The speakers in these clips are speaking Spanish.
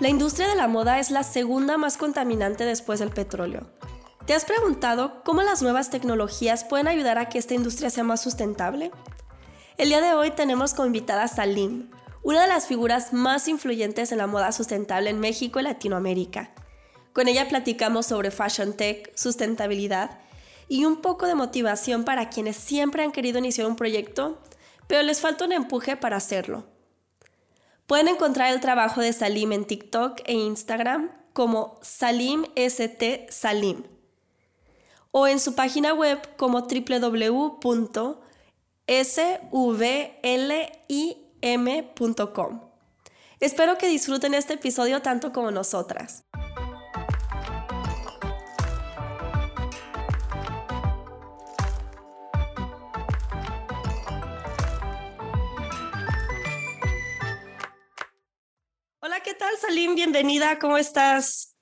La industria de la moda es la segunda más contaminante después del petróleo. ¿Te has preguntado cómo las nuevas tecnologías pueden ayudar a que esta industria sea más sustentable? El día de hoy tenemos como invitada a Salim, una de las figuras más influyentes en la moda sustentable en México y Latinoamérica. Con ella platicamos sobre fashion tech, sustentabilidad y un poco de motivación para quienes siempre han querido iniciar un proyecto, pero les falta un empuje para hacerlo. Pueden encontrar el trabajo de Salim en TikTok e Instagram como Salim ST Salim o en su página web como www.svlim.com. Espero que disfruten este episodio tanto como nosotras. Hola, ¿qué tal, Salim? Bienvenida, ¿cómo estás?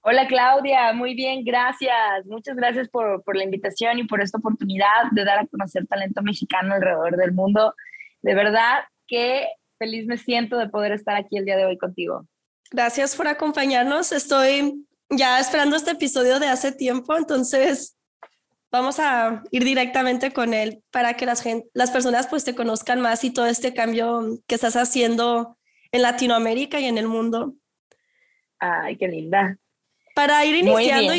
Hola Claudia, muy bien, gracias. Muchas gracias por, por, la invitación y por esta oportunidad de dar a conocer talento mexicano alrededor del mundo. De verdad que feliz me siento de poder estar aquí el día de hoy contigo. Gracias por acompañarnos. Estoy ya esperando este episodio de hace tiempo, entonces vamos a ir directamente con él para que las, las personas pues te conozcan más y todo este cambio que estás haciendo en Latinoamérica y en el mundo. Ay, qué linda. Para ir iniciando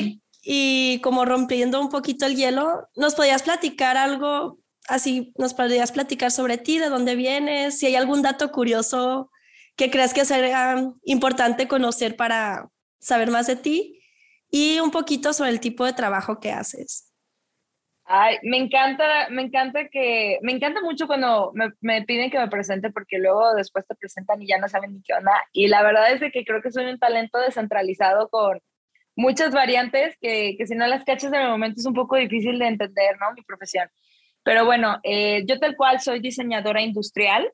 y, como rompiendo un poquito el hielo, ¿nos podías platicar algo así? ¿Nos podrías platicar sobre ti, de dónde vienes? Si hay algún dato curioso que creas que sería importante conocer para saber más de ti y un poquito sobre el tipo de trabajo que haces. Ay, me encanta, me encanta que, me encanta mucho cuando me, me, piden que me presente porque luego después te presentan y ya no saben ni qué onda. Y la verdad es de que creo que soy un talento descentralizado con, muchas variantes que, que si no las cachas en el momento es un poco difícil de entender, ¿no? Mi profesión. Pero bueno, eh, yo tal cual soy diseñadora industrial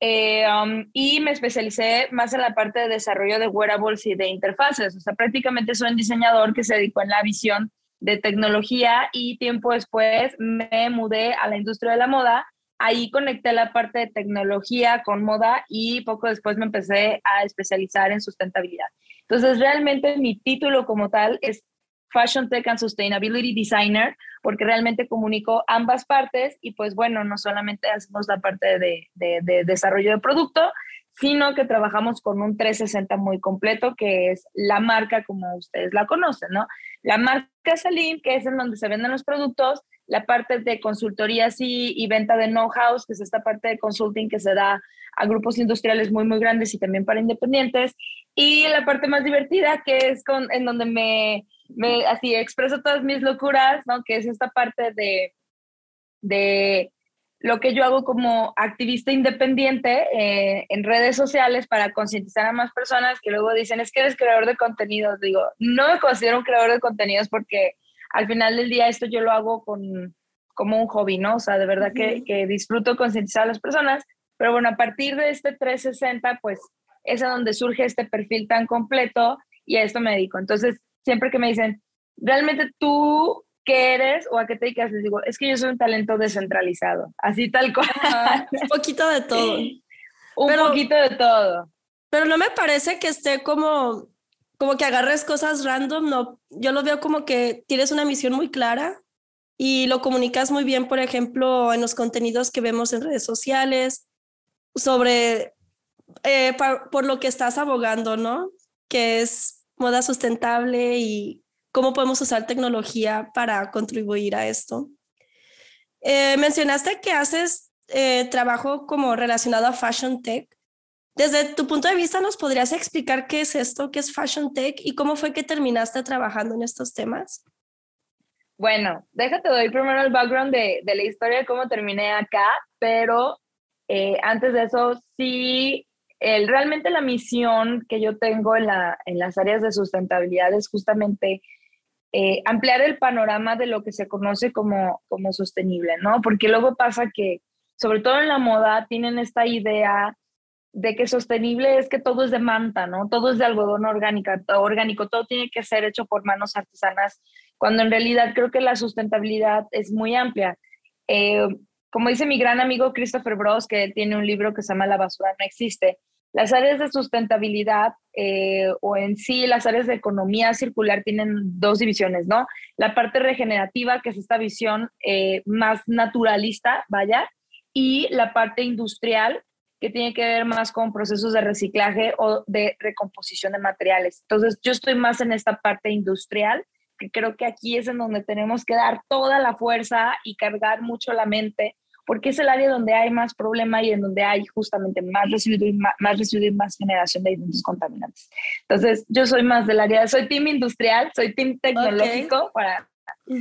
eh, um, y me especialicé más en la parte de desarrollo de wearables y de interfaces. O sea, prácticamente soy un diseñador que se dedicó en la visión de tecnología y tiempo después me mudé a la industria de la moda. Ahí conecté la parte de tecnología con moda y poco después me empecé a especializar en sustentabilidad. Entonces, realmente mi título como tal es Fashion Tech and Sustainability Designer, porque realmente comunico ambas partes y pues bueno, no solamente hacemos la parte de, de, desarrollo de producto, sino que trabajamos con un 360 muy completo, que es la marca como ustedes la conocen, ¿no? La marca Salim, que es en donde se venden los productos, la parte de consultoría y venta de know-how, que es esta parte de consulting que se da a grupos industriales muy, muy grandes y también para independientes. Y la parte más divertida, que es con, en donde me, me así expreso todas mis locuras, ¿no? Que es esta parte de, de lo que yo hago como activista independiente eh, en redes sociales para concientizar a más personas que luego dicen, es que eres creador de contenidos. Digo, no me considero un creador de contenidos porque al final del día esto yo lo hago con, como un hobby, ¿no? O sea, de verdad que, que disfruto concientizar a las personas, pero bueno, a partir de este 360, pues es a donde surge este perfil tan completo y a esto me dedico. Entonces, siempre que me dicen, ¿realmente tú qué eres o a qué te dedicas? Les digo, es que yo soy un talento descentralizado, así tal cual. un poquito de todo. un poquito de todo. Pero no me parece que esté como como que agarres cosas random, no, yo lo veo como que tienes una misión muy clara y lo comunicas muy bien, por ejemplo, en los contenidos que vemos en redes sociales sobre eh, por, lo que estás abogando, ¿no? Que es moda sustentable y cómo podemos usar tecnología para contribuir a esto. Eh, mencionaste que haces eh, trabajo como relacionado a fashion tech. Desde tu punto de vista, ¿nos podrías explicar qué es esto, qué es Fashion Tech y cómo fue que terminaste trabajando en estos temas? Bueno, déjate doy primero el background de, de la historia de cómo terminé acá, pero Eh, antes de eso, sí, el, realmente la misión que yo tengo en, la, en las áreas de sustentabilidad es justamente eh, ampliar el panorama de lo que se conoce como, como sostenible, ¿no? Porque luego pasa que, sobre todo en la moda, tienen esta idea de que sostenible es que todo es de manta, ¿no? Todo es de algodón orgánico, orgánico, todo tiene que ser hecho por manos artesanas, cuando en realidad creo que la sustentabilidad es muy amplia. Eh, como dice mi gran amigo Christopher Bros, que tiene un libro que se llama La basura no existe, las áreas de sustentabilidad eh, o en sí las áreas de economía circular tienen dos divisiones, ¿no? La parte regenerativa, que es esta visión eh, más naturalista, vaya, y la parte industrial, que tiene que ver más con procesos de reciclaje o de recomposición de materiales. Entonces, yo estoy más en esta parte industrial, que creo que aquí es en donde tenemos que dar toda la fuerza y cargar mucho la mente, porque es el área donde hay más problema y en donde hay justamente más residuo y más, residuo y más generación de distintos contaminantes. Entonces, yo soy más del área, soy team industrial, soy team tecnológico para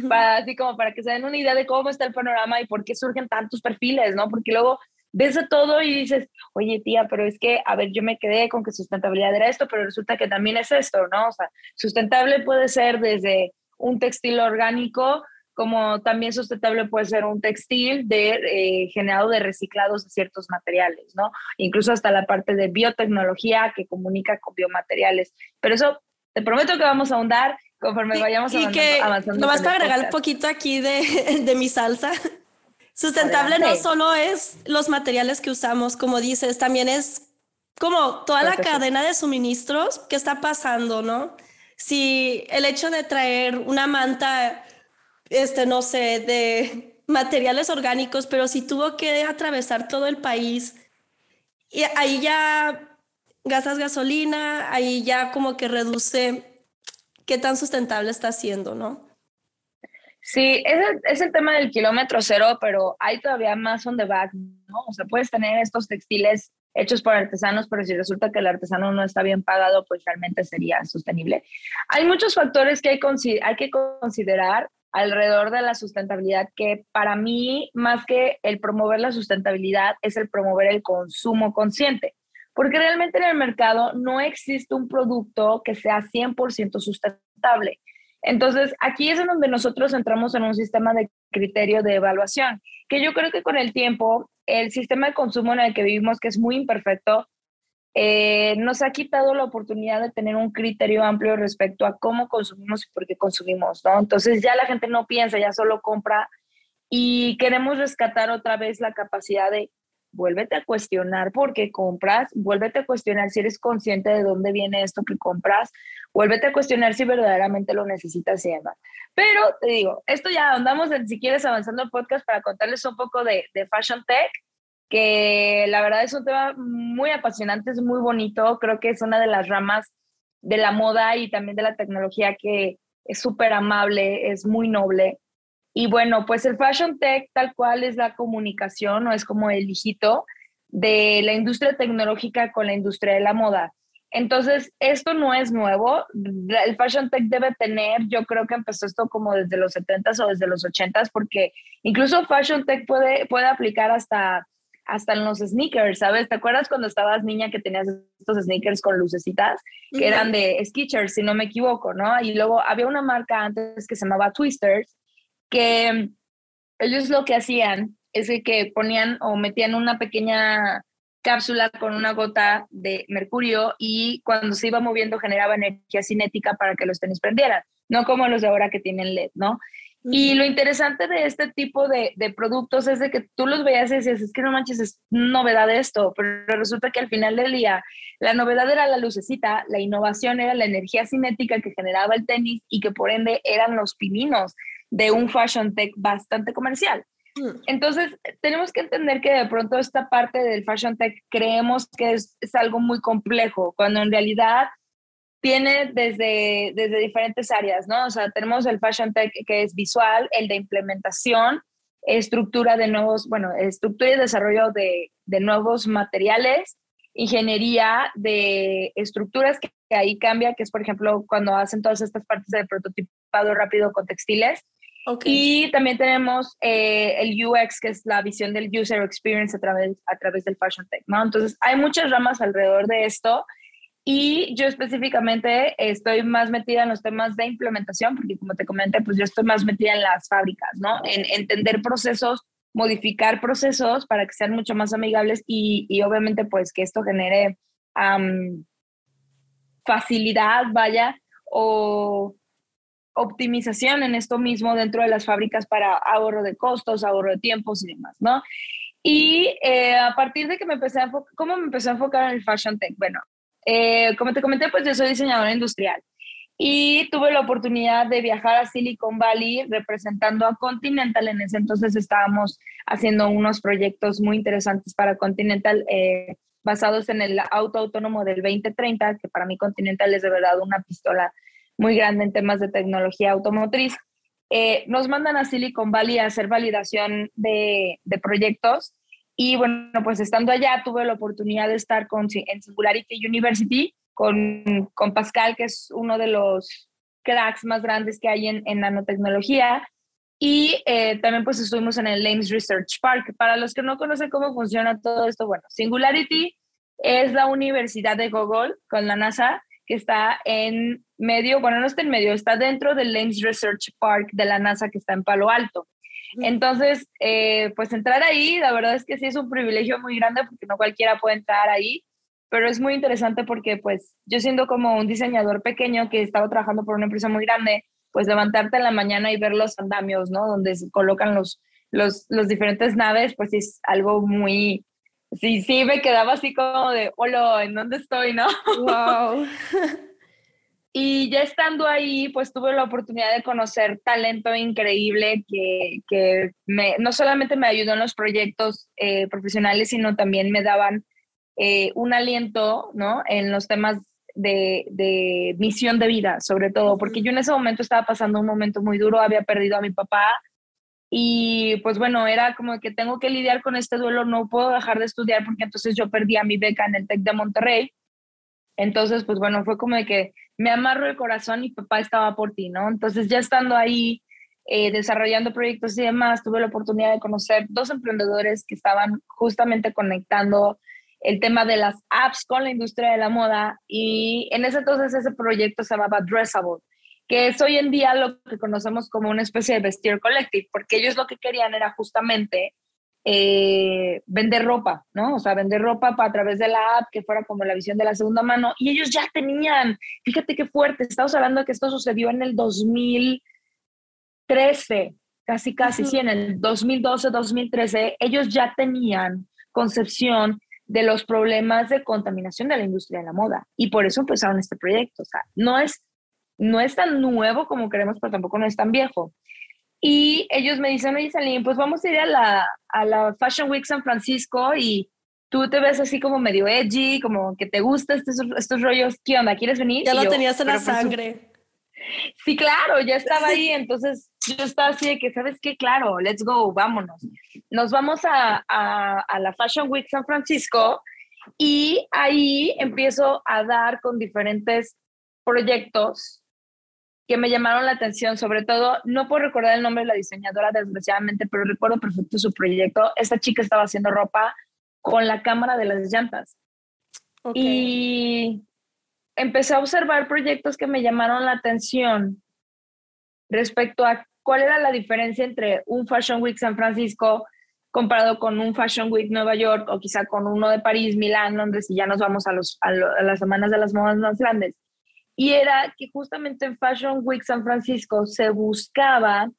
para así como para que se den una idea de cómo está el panorama y por qué surgen tantos perfiles, ¿no? Porque luego ves de todo y dices, oye tía, pero es que, a ver, yo me quedé con que sustentabilidad era esto, pero resulta que también es esto, ¿no? O sea, sustentable puede ser desde un textil orgánico, como también sustentable puede ser un textil de, eh, generado de reciclados de ciertos materiales, ¿no? Incluso hasta la parte de biotecnología que comunica con biomateriales. Pero eso, te prometo que vamos a ahondar conforme vayamos y que avanzando. Nomás para agregar un poquito aquí de, de mi salsa. Sustentable no solo es los materiales que usamos, como dices, también es como toda la cadena de suministros que está pasando, ¿no? Si el hecho de traer una manta, este, no sé, de materiales orgánicos, pero si tuvo que atravesar todo el país, y ahí ya gastas gasolina, ahí ya como que reduce qué tan sustentable está siendo, ¿no? Sí, es el, es el tema del kilómetro cero, pero hay todavía más on the back, ¿no? O sea, puedes tener estos textiles hechos por artesanos, pero si resulta que el artesano no está bien pagado, pues realmente sería sostenible. Hay muchos factores que hay, hay que considerar alrededor de la sustentabilidad que para mí, más que el promover la sustentabilidad, es el promover el consumo consciente. Porque realmente en el mercado no existe un producto que sea 100% sustentable. Entonces, aquí es en donde nosotros entramos en un sistema de criterio de evaluación, que yo creo que con el tiempo, el sistema de consumo en el que vivimos, que es muy imperfecto, eh, nos ha quitado la oportunidad de tener un criterio amplio respecto a cómo consumimos y por qué consumimos, ¿no? Entonces ya la gente no piensa, ya solo compra y queremos rescatar otra vez la capacidad de vuélvete a cuestionar por qué compras, vuélvete a cuestionar si eres consciente de dónde viene esto que compras, vuélvete a cuestionar si verdaderamente lo necesitas y demás. Pero te digo, esto ya andamos, en, si quieres, avanzando el podcast para contarles un poco de, de Fashion Tech, que la verdad es un tema muy apasionante, es muy bonito, creo que es una de las ramas de la moda y también de la tecnología que es súper amable, es muy noble y bueno, pues el Fashion Tech tal cual es la comunicación o es como el hijito de la industria tecnológica con la industria de la moda. Entonces, esto no es nuevo. El Fashion Tech debe tener, yo creo que empezó esto como desde los 70s o desde los 80s, porque incluso Fashion Tech puede, puede aplicar hasta, hasta en los sneakers, ¿sabes? ¿Te acuerdas cuando estabas niña que tenías estos sneakers con lucecitas, que eran de Skechers, si no me equivoco, ¿no? Y luego había una marca antes que se llamaba Twisters, que ellos lo que hacían es que ponían o metían una pequeña cápsula con una gota de mercurio y cuando se iba moviendo generaba energía cinética para que los tenis prendieran, no como los de ahora que tienen LED, ¿no? Y lo interesante de este tipo de, de, productos es de que tú los veías y decías, es que no manches, es novedad esto, pero resulta que al final del día la novedad era la lucecita, la innovación era la energía cinética que generaba el tenis y que por ende eran los pininos de un fashion tech bastante comercial. Mm. Entonces, tenemos que entender que de pronto esta parte del fashion tech creemos que es, algo muy complejo, cuando en realidad tiene desde, desde diferentes áreas, ¿no? O sea, tenemos el fashion tech que es visual, el de implementación, estructura de nuevos, bueno, estructura y desarrollo de, de nuevos materiales, ingeniería de estructuras que, que ahí cambia, que es, por ejemplo, cuando hacen todas estas partes de prototipado rápido con textiles, Y también tenemos eh, el UX, que es la visión del user experience a través, a través del Fashion Tech, ¿no? Entonces, hay muchas ramas alrededor de esto y yo específicamente estoy más metida en los temas de implementación, porque como te comenté, pues yo estoy más metida en las fábricas, ¿no? En entender procesos, modificar procesos para que sean mucho más amigables y, y obviamente pues que esto genere facilidad, vaya, o optimización en esto mismo dentro de las fábricas para ahorro de costos, ahorro de tiempos y demás, ¿no? Y eh, a partir de que me empecé a ¿cómo me empecé a enfocar en el fashion tech? Bueno, eh, como te comenté, pues yo soy diseñadora industrial y tuve la oportunidad de viajar a Silicon Valley representando a Continental. En ese entonces estábamos haciendo unos proyectos muy interesantes para Continental eh, basados en el auto autónomo del 2030, que para mí Continental es de verdad una pistola muy grande en temas de tecnología automotriz. Eh, nos mandan a Silicon Valley a hacer validación de, de, proyectos y bueno, pues estando allá tuve la oportunidad de estar con, en Singularity University con, con Pascal, que es uno de los cracks más grandes que hay en, en nanotecnología. Y eh, también pues estuvimos en el Ames Research Park. Para los que no conocen cómo funciona todo esto, bueno, Singularity es la universidad de Google con la NASA que está en medio, bueno, no está en medio, está dentro del Ames Research Park de la NASA que está en Palo Alto. Entonces, eh, pues entrar ahí, la verdad es que sí es un privilegio muy grande porque no cualquiera puede entrar ahí, pero es muy interesante porque pues yo siendo como un diseñador pequeño que estaba trabajando por una empresa muy grande, pues levantarte en la mañana y ver los andamios, ¿no? Donde se colocan los, los, los diferentes naves, pues es algo muy, sí, sí, me quedaba así como de, hola, ¿en dónde estoy, no? Wow. y ya estando ahí, pues tuve la oportunidad de conocer talento increíble que, que me, no solamente me ayudó en los proyectos eh, profesionales, sino también me daban eh, un aliento, ¿no? En los temas de, de, misión de vida, sobre todo, porque yo en ese momento estaba pasando un momento muy duro, había perdido a mi papá, y pues bueno, era como que tengo que lidiar con este duelo, no puedo dejar de estudiar porque entonces yo perdí a mi beca en el TEC de Monterrey. Entonces, pues bueno, fue como de que me amarro el corazón y papá estaba por ti, ¿no? Entonces ya estando ahí eh, desarrollando proyectos y demás, tuve la oportunidad de conocer dos emprendedores que estaban justamente conectando el tema de las apps con la industria de la moda y en ese entonces ese proyecto se llamaba Dressable que es hoy en día lo que conocemos como una especie de vestir collective, porque ellos lo que querían era justamente eh, vender ropa, ¿no? O sea, vender ropa a través de la app, que fuera como la visión de la segunda mano, y ellos ya tenían, fíjate qué fuerte, estamos hablando de que esto sucedió en el 2013, casi, casi, sí, en el 2012, 2013, ellos ya tenían concepción de los problemas de contaminación de la industria de la moda, y por eso empezaron este proyecto, o sea, no es no es tan nuevo como queremos, pero tampoco no es tan viejo. Y ellos me dicen, oye, Salim, pues vamos a ir a la, a la Fashion Week San Francisco y tú te ves así como medio edgy, como que te gustan estos, estos rollos. ¿Qué onda? ¿Quieres venir? Ya lo tenías en la pues, sangre. sí, claro, ya estaba ahí. Entonces yo estaba así de que, ¿sabes qué? Claro, let's go, vámonos. Nos vamos a, a, a la Fashion Week San Francisco y ahí empiezo a dar con diferentes proyectos que me llamaron la atención, sobre todo, no puedo recordar el nombre de la diseñadora desgraciadamente, pero recuerdo perfecto su proyecto. Esta chica estaba haciendo ropa con la cámara de las llantas. Y empecé a observar proyectos que me llamaron la atención respecto a cuál era la diferencia entre un Fashion Week San Francisco comparado con un Fashion Week Nueva York o quizá con uno de París, Milán, Londres y ya nos vamos a, los, a las semanas de las modas más grandes y era que justamente en Fashion Week San Francisco se buscaba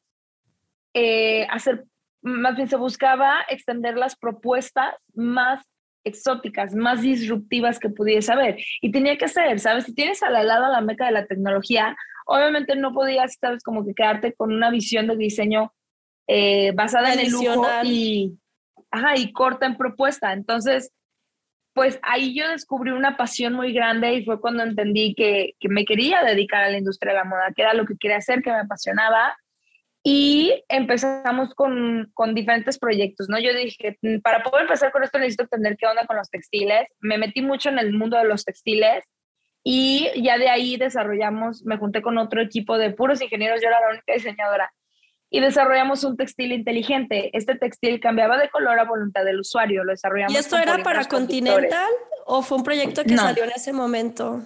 eh, hacer, más bien se buscaba extender las propuestas más exóticas, más disruptivas que pudiese haber. Y tenía que ser, ¿sabes? Si tienes al lado la meca de la tecnología, obviamente no podías, ¿sabes? Como que quedarte con una visión de diseño eh, basada en el lujo y, ajá, y corta en propuesta. Entonces, pues ahí yo descubrí una pasión muy grande y fue cuando entendí que, que, me quería dedicar a la industria de la moda, que era lo que quería hacer, que me apasionaba. Y empezamos con, con diferentes proyectos, ¿no? Yo dije, mm, para poder empezar con esto necesito entender qué onda con los textiles. Me metí mucho en el mundo de los textiles y ya de ahí desarrollamos, me junté con otro equipo de puros ingenieros, yo era la única diseñadora. Y desarrollamos un textil inteligente. Este textil cambiaba de color a voluntad del usuario, lo desarrollamos. ¿Y esto era para Continental o fue un proyecto que salió en ese momento?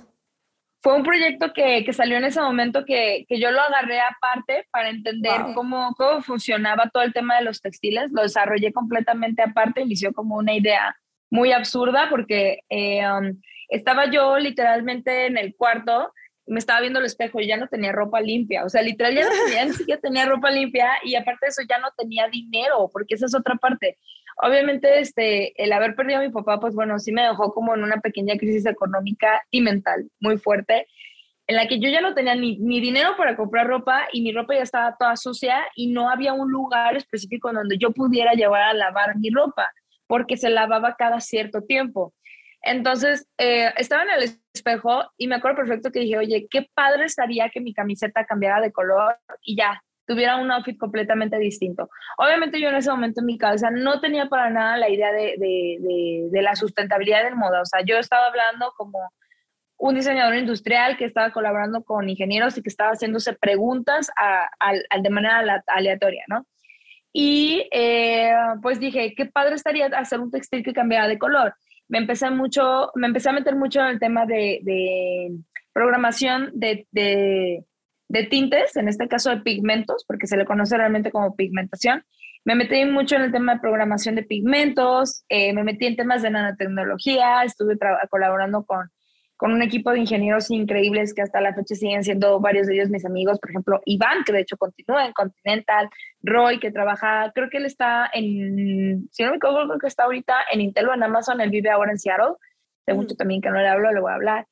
Fue un proyecto que, que salió en ese momento que, que, yo lo agarré aparte para entender cómo, cómo funcionaba todo el tema de los textiles. Lo desarrollé completamente aparte, inició como una idea muy absurda porque eh, um, estaba yo literalmente en el cuarto me estaba viendo el espejo y ya no tenía ropa limpia. O sea, literal ya no tenía, ni siquiera tenía ropa limpia y aparte de eso ya no tenía dinero, porque esa es otra parte. Obviamente, este, el haber perdido a mi papá, pues bueno, sí me dejó como en una pequeña crisis económica y mental muy fuerte, en la que yo ya no tenía ni, ni dinero para comprar ropa y mi ropa ya estaba toda sucia y no había un lugar específico donde yo pudiera llevar a lavar mi ropa, porque se lavaba cada cierto tiempo. Entonces, eh, estaba en el espejo y me acuerdo perfecto que dije, oye, qué padre estaría que mi camiseta cambiara de color y ya, tuviera un outfit completamente distinto. Obviamente yo en ese momento en mi cabeza no tenía para nada la idea de, de, de, la sustentabilidad del moda. O sea, yo estaba hablando como un diseñador industrial que estaba colaborando con ingenieros y que estaba haciéndose preguntas a, de manera aleatoria, ¿no? Y eh, pues dije, qué padre estaría hacer un textil que cambiara de color me empecé mucho, me empecé a meter mucho en el tema de, programación de, tintes, en este caso de pigmentos, porque se le conoce realmente como pigmentación. Me metí mucho en el tema de programación de pigmentos, eh, me metí en temas de nanotecnología, estuve colaborando con con un equipo de ingenieros increíbles que hasta la fecha siguen siendo varios de ellos mis amigos, por ejemplo, Iván, que de hecho continúa en Continental, Roy, que trabaja, creo que él está en, si no me equivoco, creo que está ahorita en Intel o en Amazon, él vive ahora en Seattle, de mucho también que no le hablo, le voy a hablar.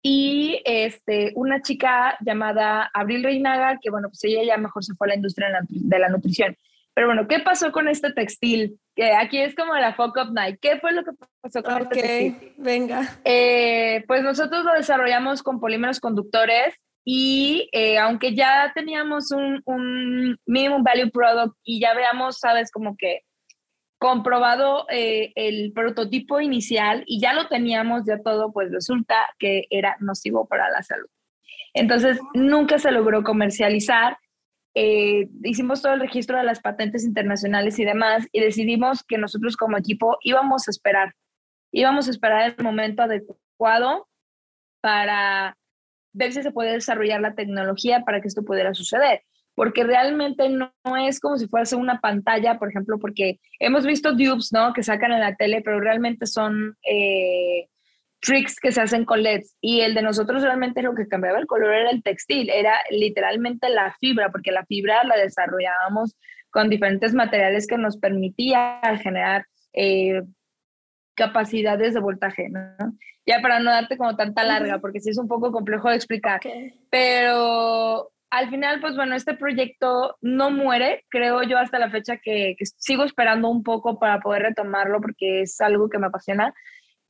Y este, una chica llamada Abril Reinaga, que bueno, pues ella ya mejor se fue a la industria de la nutrición. Pero bueno, ¿qué pasó con este textil? Que aquí es como la fuck up night. ¿Qué fue lo que pasó con este textil? venga. Eh, pues nosotros lo desarrollamos con polímeros conductores y eh, aunque ya teníamos un, un, minimum value product y ya veamos, sabes, como que comprobado eh, el prototipo inicial y ya lo teníamos ya todo, pues resulta que era nocivo para la salud. Entonces, nunca se logró comercializar eh, hicimos todo el registro de las patentes internacionales y demás y decidimos que nosotros como equipo íbamos a esperar, íbamos a esperar el momento adecuado para ver si se puede desarrollar la tecnología para que esto pudiera suceder. Porque realmente no, es como si fuese una pantalla, por ejemplo, porque hemos visto dupes, ¿no? Que sacan en la tele, pero realmente son eh, tricks que se hacen con LEDs y el de nosotros realmente lo que cambiaba el color era el textil, era literalmente la fibra, porque la fibra la desarrollábamos con diferentes materiales que nos permitía generar eh, capacidades de voltaje, ¿no? Ya para no darte como tanta larga, porque sí es un poco complejo de explicar, pero al final, pues bueno, este proyecto no muere, creo yo hasta la fecha que, que sigo esperando un poco para poder retomarlo porque es algo que me apasiona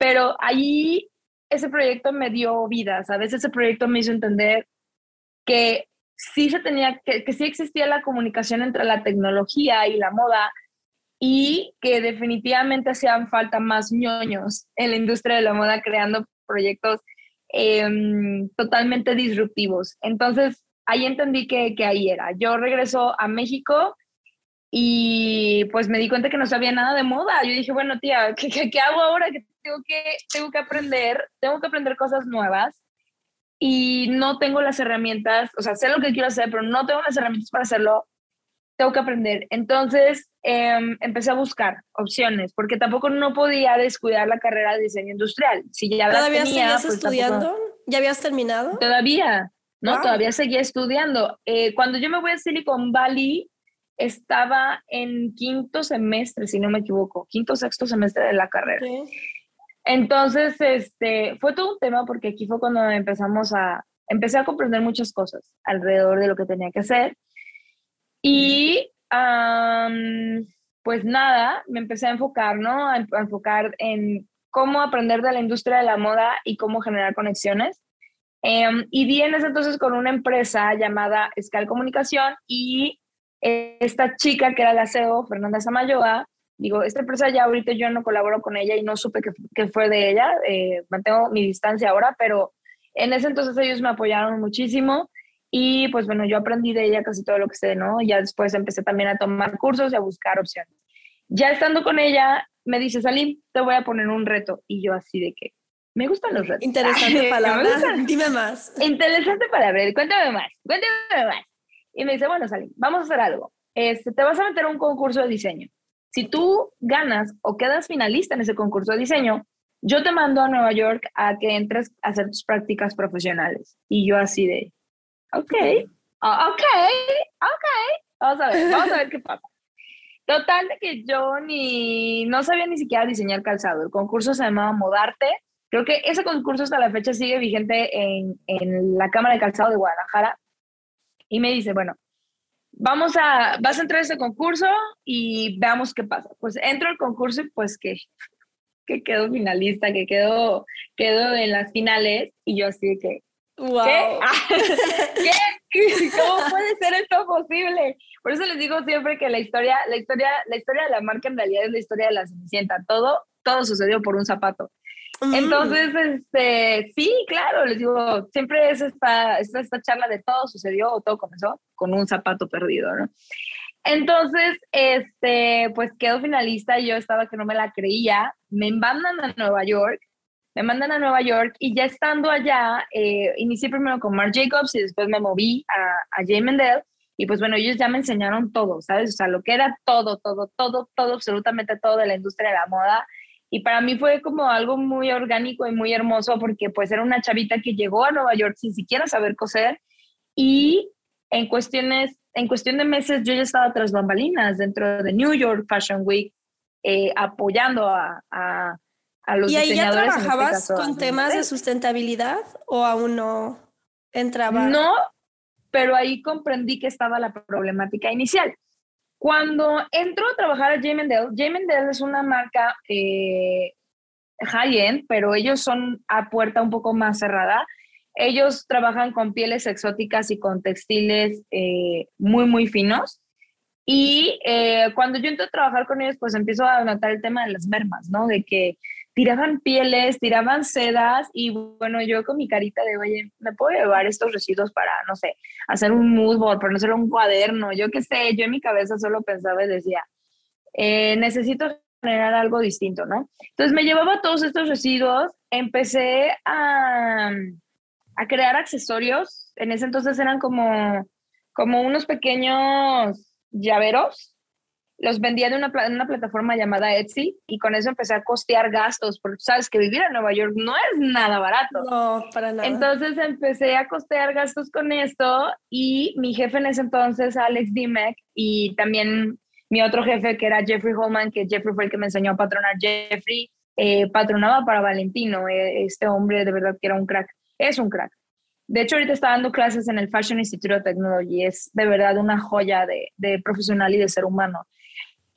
pero ahí ese proyecto me dio vida, ¿sabes? Ese proyecto me hizo entender que sí se tenía, que, sí existía la comunicación entre la tecnología y la moda y que definitivamente hacían falta más ñoños en la industria de la moda creando proyectos em, totalmente disruptivos. Entonces, ahí entendí que, que, ahí era. Yo regreso a México y pues me di cuenta que no sabía nada de moda. Yo dije, bueno, tía, ¿qué, qué, hago ahora? Que tengo, que tengo que aprender, tengo que aprender cosas nuevas y no tengo las herramientas, o sea, sé lo que quiero hacer, pero no tengo las herramientas para hacerlo. Tengo que aprender. Entonces em, empecé a buscar opciones, porque tampoco no podía descuidar la carrera de diseño industrial. Si ya ¿Todavía seguías pues estudiando? ¿Ya habías terminado? Todavía, no, todavía seguía estudiando. Eh, cuando yo me voy a Silicon Valley, estaba en quinto semestre, si no me equivoco, quinto sexto semestre de la carrera. Entonces, este, fue todo un tema porque aquí fue cuando empezamos a, empecé a comprender muchas cosas alrededor de lo que tenía que hacer. Y, pues nada, me empecé a enfocar, ¿no? A, enfocar en cómo aprender de la industria de la moda y cómo generar conexiones. Em, y di en ese entonces con una empresa llamada Scal Comunicación y esta chica que era la CEO, Fernanda Samayoa, digo, esta empresa ya ahorita yo no colaboro con ella y no supe que, fue de ella, eh, mantengo mi distancia ahora, pero en ese entonces ellos me apoyaron muchísimo Y pues bueno, yo aprendí de ella casi todo lo que sé, ¿no? Ya después empecé también a tomar cursos y a buscar opciones. Ya estando con ella, me dice, Salim, te voy a poner un reto. Y yo así de que, me gustan los retos. Interesante palabra, dime más. Interesante palabra, cuéntame más, cuéntame más. Y me dice, bueno, Salim, vamos a hacer algo. Este, te vas a meter a un concurso de diseño. Si tú ganas o quedas finalista en ese concurso de diseño, yo te mando a Nueva York a que entres a hacer tus prácticas profesionales. Y yo así de, ok, ok, ok, vamos a ver, vamos a ver qué pasa. Total de que yo ni, no sabía ni siquiera diseñar calzado. El concurso se llamaba Modarte. Creo que ese concurso hasta la fecha sigue vigente en, en la Cámara de Calzado de Guadalajara. Y me dice, bueno, vamos a, vas a entrar a ese concurso y veamos qué pasa. Pues entro al concurso y pues que, que quedo finalista, que quedo, quedo en las finales y yo así de que, wow. ¿qué? ¿Qué? ¿Cómo puede ser esto posible? Por eso les digo siempre que la historia, la historia, la historia de la marca en realidad es la historia de la Cenicienta. Todo, todo sucedió por un zapato. Entonces, este, sí, claro, les digo, siempre es esta, esta, esta charla de todo sucedió o todo comenzó con un zapato perdido. Entonces, este, pues quedo finalista yo estaba que no me la creía. Me mandan a Nueva York, me mandan a Nueva York y ya estando allá, eh, inicié primero con Marc Jacobs y después me moví a, a J. Mendel. Y pues bueno, ellos ya me enseñaron todo, ¿sabes? O sea, lo que era todo, todo, todo, todo, absolutamente todo de la industria de la moda. Y para mí fue como algo muy orgánico y muy hermoso porque pues era una chavita que llegó a Nueva York sin siquiera saber coser y en cuestiones, en cuestión de meses yo ya estaba tras bambalinas dentro de New York Fashion Week eh, apoyando a, a, a, los ¿Y ahí ya este trabajabas con temas de sustentabilidad o aún no entraba? No, pero ahí comprendí que estaba la problemática inicial. Cuando entro a trabajar a J. Mendel, J. Mendel es una marca eh, high-end, pero ellos son a puerta un poco más cerrada. Ellos trabajan con pieles exóticas y con textiles eh, muy, muy finos. Y eh, cuando yo entro a trabajar con ellos, pues empiezo a notar el tema de las mermas, ¿no? De que tiraban pieles, tiraban sedas y bueno, yo con mi carita de, oye, ¿me puedo llevar estos residuos para, no sé, hacer un mood board, para no hacer un cuaderno? Yo qué sé, yo en mi cabeza solo pensaba y decía, eh, necesito generar algo distinto, ¿no? Entonces me llevaba todos estos residuos, empecé a, a crear accesorios, en ese entonces eran como, como unos pequeños llaveros los vendía en una, una, plataforma llamada Etsy y con eso empecé a costear gastos, porque sabes que vivir en Nueva York no es nada barato. No, para nada. Entonces empecé a costear gastos con esto y mi jefe en ese entonces, Alex Dimek, y también mi otro jefe que era Jeffrey Holman, que Jeffrey fue el que me enseñó a patronar. Jeffrey eh, patronaba para Valentino, eh, este hombre de verdad que era un crack, es un crack. De hecho, ahorita está dando clases en el Fashion Institute of Technology. Es de verdad una joya de, de profesional y de ser humano.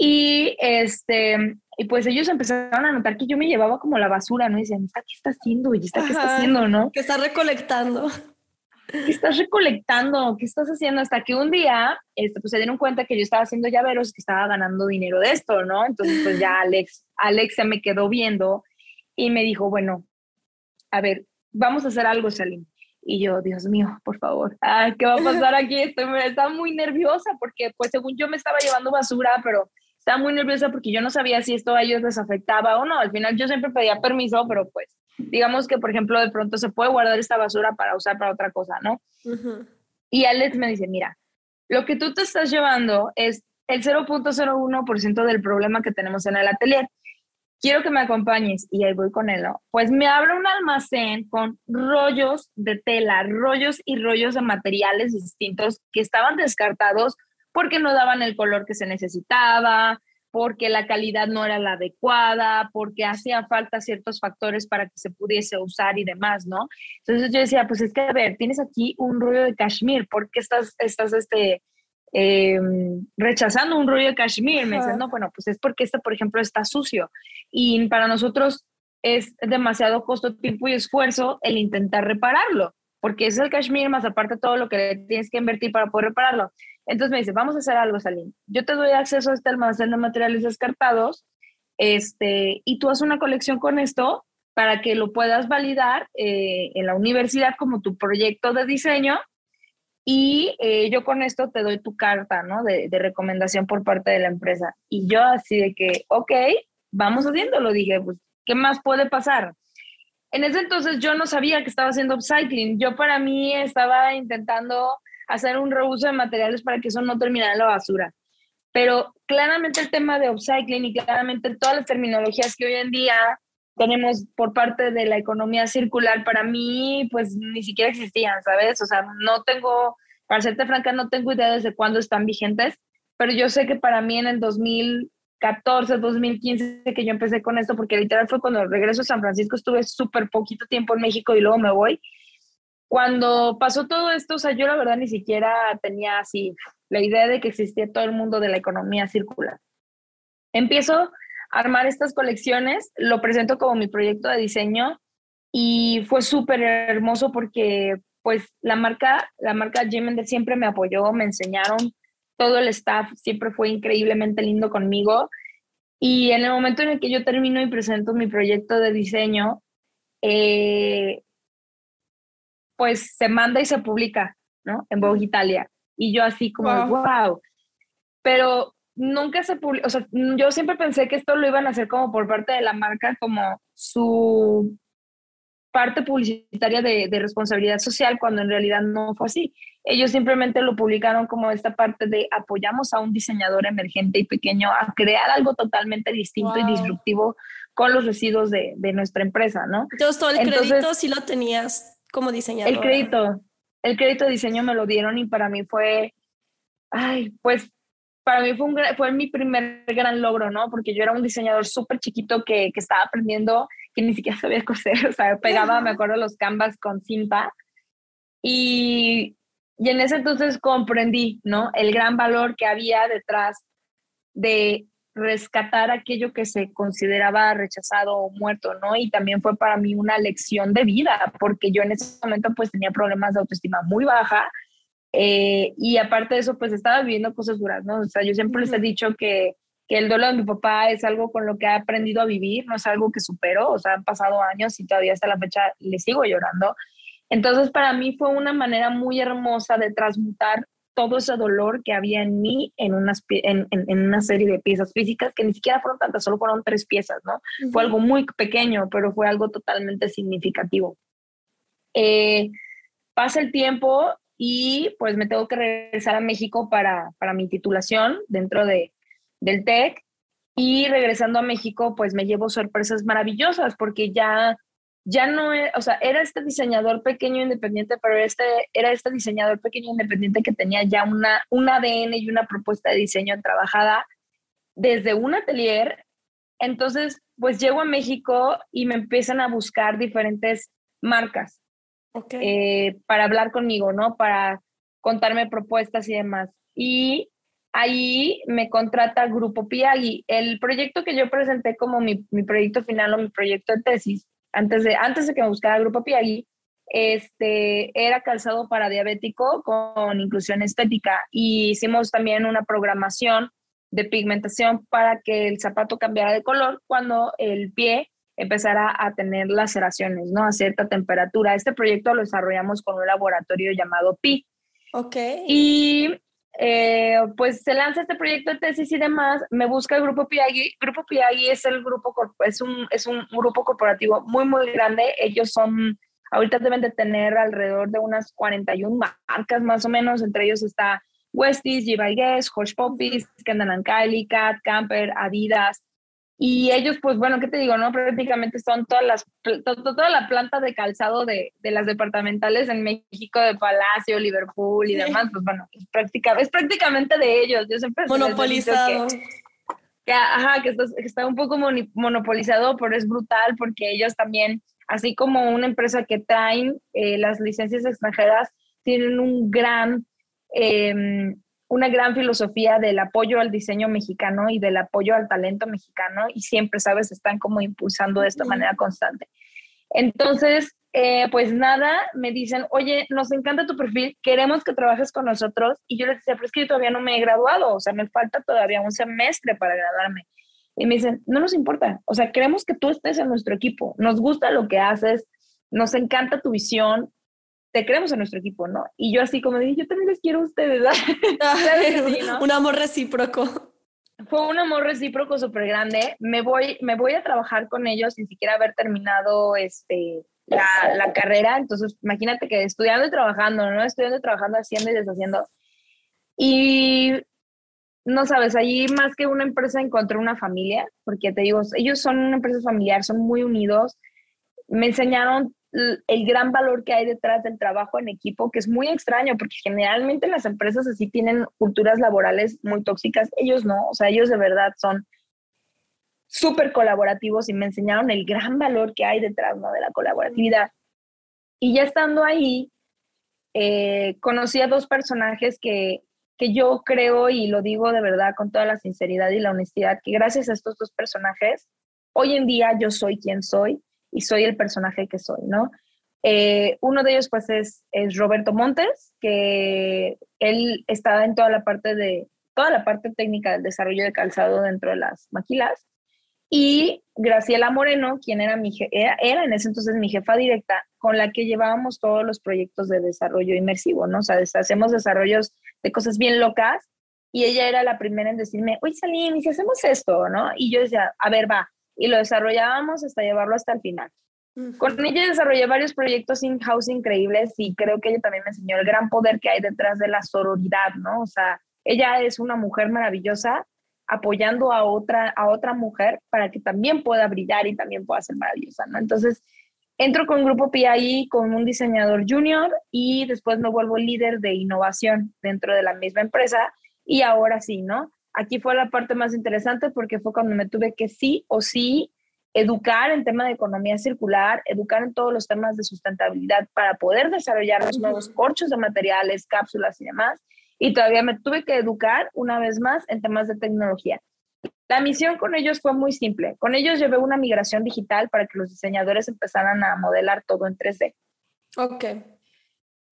Y, este, y pues ellos empezaron a notar que yo me llevaba como la basura, ¿no? Y decían, ¿qué está haciendo? ¿Y está qué está haciendo, no? Que está recolectando. ¿Qué estás recolectando? ¿Qué estás haciendo? Hasta que un día, este, pues se dieron cuenta que yo estaba haciendo llaveros, que estaba ganando dinero de esto, ¿no? Entonces, pues ya Alex, Alex se me quedó viendo y me dijo, bueno, a ver, vamos a hacer algo, Salim. Y yo, Dios mío, por favor, ¿qué va a pasar aquí? Estoy, estaba muy nerviosa porque, pues, según yo me estaba llevando basura, pero estaba muy nerviosa porque yo no sabía si esto a ellos les afectaba o no. Al final yo siempre pedía permiso, pero pues digamos que, por ejemplo, de pronto se puede guardar esta basura para usar para otra cosa, ¿no? Y Alex me dice, mira, lo que tú te estás llevando es el 0.01% del problema que tenemos en el atelier. Quiero que me acompañes y ahí voy con él, ¿no? Pues me abre un almacén con rollos de tela, rollos y rollos de materiales distintos que estaban descartados porque no daban el color que se necesitaba, porque la calidad no era la adecuada, porque hacía falta ciertos factores para que se pudiese usar y demás, ¿no? Entonces yo decía, pues es que, a ver, tienes aquí un rollo de cashmere, ¿por qué estás, estás este, em, rechazando un rollo de cashmere? Me dicen, no, bueno, pues es porque este, por ejemplo, está sucio y para nosotros es demasiado costo, tiempo y esfuerzo el intentar repararlo, porque es el cashmere más aparte todo lo que tienes que invertir para poder repararlo. Entonces me dice, vamos a hacer algo, Salim. Yo te doy acceso a este almacén de materiales descartados este, y tú haces una colección con esto para que lo puedas validar eh, en la universidad como tu proyecto de diseño y eh, yo con esto te doy tu carta, ¿no? De, de, recomendación por parte de la empresa. Y yo así de que, ok, vamos haciéndolo, dije, pues, ¿qué más puede pasar? En ese entonces yo no sabía que estaba haciendo upcycling. Yo para mí estaba intentando hacer un reuso de materiales para que eso no terminara en la basura. Pero claramente el tema de upcycling y claramente todas las terminologías que hoy en día tenemos por parte de la economía circular, para mí, pues ni siquiera existían, ¿sabes? O sea, no tengo, para serte franca, no tengo idea desde cuándo están vigentes, pero yo sé que para mí en el 2014, 2015 que yo empecé con esto, porque literal fue cuando regreso a San Francisco, estuve súper poquito tiempo en México y luego me voy. Cuando pasó todo esto, o sea, yo la verdad ni siquiera tenía así la idea de que existía todo el mundo de la economía circular. Empiezo armar estas colecciones, lo presento como mi proyecto de diseño y fue súper hermoso porque pues la marca, la marca Gemender siempre me apoyó, me enseñaron, todo el staff siempre fue increíblemente lindo conmigo y en el momento en el que yo termino y presento mi proyecto de diseño, eh, pues se manda y se publica, ¿no? En Vogue Italia. Y yo así como, wow. wow. Pero nunca se publicó, o sea, yo siempre pensé que esto lo iban a hacer como por parte de la marca, como su parte publicitaria de, de, responsabilidad social, cuando en realidad no fue así. Ellos simplemente lo publicaron como esta parte de apoyamos a un diseñador emergente y pequeño a crear algo totalmente distinto y disruptivo con los residuos de, de, nuestra empresa, ¿no? Entonces, todo el crédito sí lo tenías como diseñador. El crédito, el crédito de diseño me lo dieron y para mí fue, ay, pues para mí fue, un, fue mi primer gran logro, ¿no? Porque yo era un diseñador súper chiquito que, que, estaba aprendiendo, que ni siquiera sabía coser, o sea, pegaba, me acuerdo, los canvas con cinta. Y, y en ese entonces comprendí, ¿no? El gran valor que había detrás de rescatar aquello que se consideraba rechazado o muerto, ¿no? Y también fue para mí una lección de vida, porque yo en ese momento pues tenía problemas de autoestima muy baja eh, y aparte de eso, pues estaba viviendo cosas duras, ¿no? O sea, yo siempre les he dicho que, que, el dolor de mi papá es algo con lo que he aprendido a vivir, no es algo que supero, o sea, han pasado años y todavía hasta la fecha le sigo llorando. Entonces, para mí fue una manera muy hermosa de transmutar todo ese dolor que había en mí en, unas, en, en, una serie de piezas físicas que ni siquiera fueron tantas, solo fueron tres piezas, ¿no? Fue algo muy pequeño, pero fue algo totalmente significativo. Eh, pasa el tiempo y pues me tengo que regresar a México para, para mi titulación dentro de, del TEC y regresando a México pues me llevo sorpresas maravillosas porque ya ya no era, o sea, era este diseñador pequeño independiente, pero este era este diseñador pequeño independiente que tenía ya una un ADN y una propuesta de diseño trabajada desde un atelier. Entonces, pues llego a México y me empiezan a buscar diferentes marcas eh, para hablar conmigo, ¿no? Para contarme propuestas y demás. Y ahí me contrata Grupo Piagui. El proyecto que yo presenté como mi, mi, proyecto final o mi proyecto de tesis, antes de, antes de que me buscara Grupo Piagui, este, era calzado para diabético con inclusión estética. Y hicimos también una programación de pigmentación para que el zapato cambiara de color cuando el pie empezara a tener laceraciones, ¿no? A cierta temperatura. Este proyecto lo desarrollamos con un laboratorio llamado PI. Ok. Y eh, pues se lanza este proyecto de tesis y demás, me busca el Grupo Piagui. Grupo Piagui es el grupo, es un, es un grupo corporativo muy, muy grande. Ellos son, ahorita deben de tener alrededor de unas 41 marcas más o menos, entre ellos está Westies, G Guess, Hush Puppies, Kendall Kylie, Cat, Camper, Adidas, y ellos, pues bueno, ¿qué te digo? no Prácticamente son todas las, toda la planta de calzado de, de, las departamentales en México, de Palacio, Liverpool y demás, pues bueno, es, práctica, es prácticamente de ellos. Yo siempre Monopolizado. Que, ajá, que está, que está, un poco monopolizado, pero es brutal porque ellos también, así como una empresa que traen eh, las licencias extranjeras, tienen un gran... Eh, una gran filosofía del apoyo al diseño mexicano y del apoyo al talento mexicano y siempre, sabes, están como impulsando de esta manera constante. Entonces, eh, pues nada, me dicen, oye, nos encanta tu perfil, queremos que trabajes con nosotros. Y yo les decía, pero es que yo todavía no me he graduado, o sea, me falta todavía un semestre para graduarme. Y me dicen, no nos importa, o sea, queremos que tú estés en nuestro equipo, nos gusta lo que haces, nos encanta tu visión, te queremos en nuestro equipo, ¿no? Y yo así como dije, yo también les quiero a ustedes, ¿verdad? Un amor recíproco. Fue un amor recíproco súper grande. Me voy, me voy a trabajar con ellos sin siquiera haber terminado este, la, la carrera. Entonces, imagínate que estudiando y trabajando, ¿no? Estudiando y trabajando, haciendo y deshaciendo. Y no sabes, allí más que una empresa encontré una familia, porque te digo, ellos son una empresa familiar, son muy unidos. Me enseñaron el gran valor que hay detrás del trabajo en equipo, que es muy extraño, porque generalmente las empresas así tienen culturas laborales muy tóxicas, ellos no, o sea, ellos de verdad son súper colaborativos y me enseñaron el gran valor que hay detrás ¿no? de la colaboratividad. Y ya estando ahí, eh, conocí a dos personajes que que yo creo y lo digo de verdad con toda la sinceridad y la honestidad, que gracias a estos dos personajes, hoy en día yo soy quien soy y soy el personaje que soy, ¿no? Eh, uno de ellos pues es, Roberto Montes, que él estaba en toda la parte de, toda la parte técnica del desarrollo de calzado dentro de las maquilas. Y Graciela Moreno, quien era, mi, era en ese entonces mi jefa directa, con la que llevábamos todos los proyectos de desarrollo inmersivo, ¿no? O sea, hacemos desarrollos de cosas bien locas y ella era la primera en decirme, oye, Salim, ¿y si hacemos esto, no? Y yo decía, a ver, va. Y lo desarrollábamos hasta llevarlo hasta el final. Con ella desarrollé varios proyectos in-house increíbles y creo que ella también me enseñó el gran poder que hay detrás de la sororidad, ¿no? O sea, ella es una mujer maravillosa apoyando a otra, a otra mujer para que también pueda brillar y también pueda ser maravillosa, ¿no? Entonces, entro con Grupo PI con un diseñador junior y después me vuelvo líder de innovación dentro de la misma empresa y ahora sí, ¿no? Aquí fue la parte más interesante porque fue cuando me tuve que sí o sí educar en tema de economía circular, educar en todos los temas de sustentabilidad para poder desarrollar los nuevos corchos de materiales, cápsulas y demás. Y todavía me tuve que educar una vez más en temas de tecnología. La misión con ellos fue muy simple. Con ellos llevé una migración digital para que los diseñadores empezaran a modelar todo en 3D. Ok.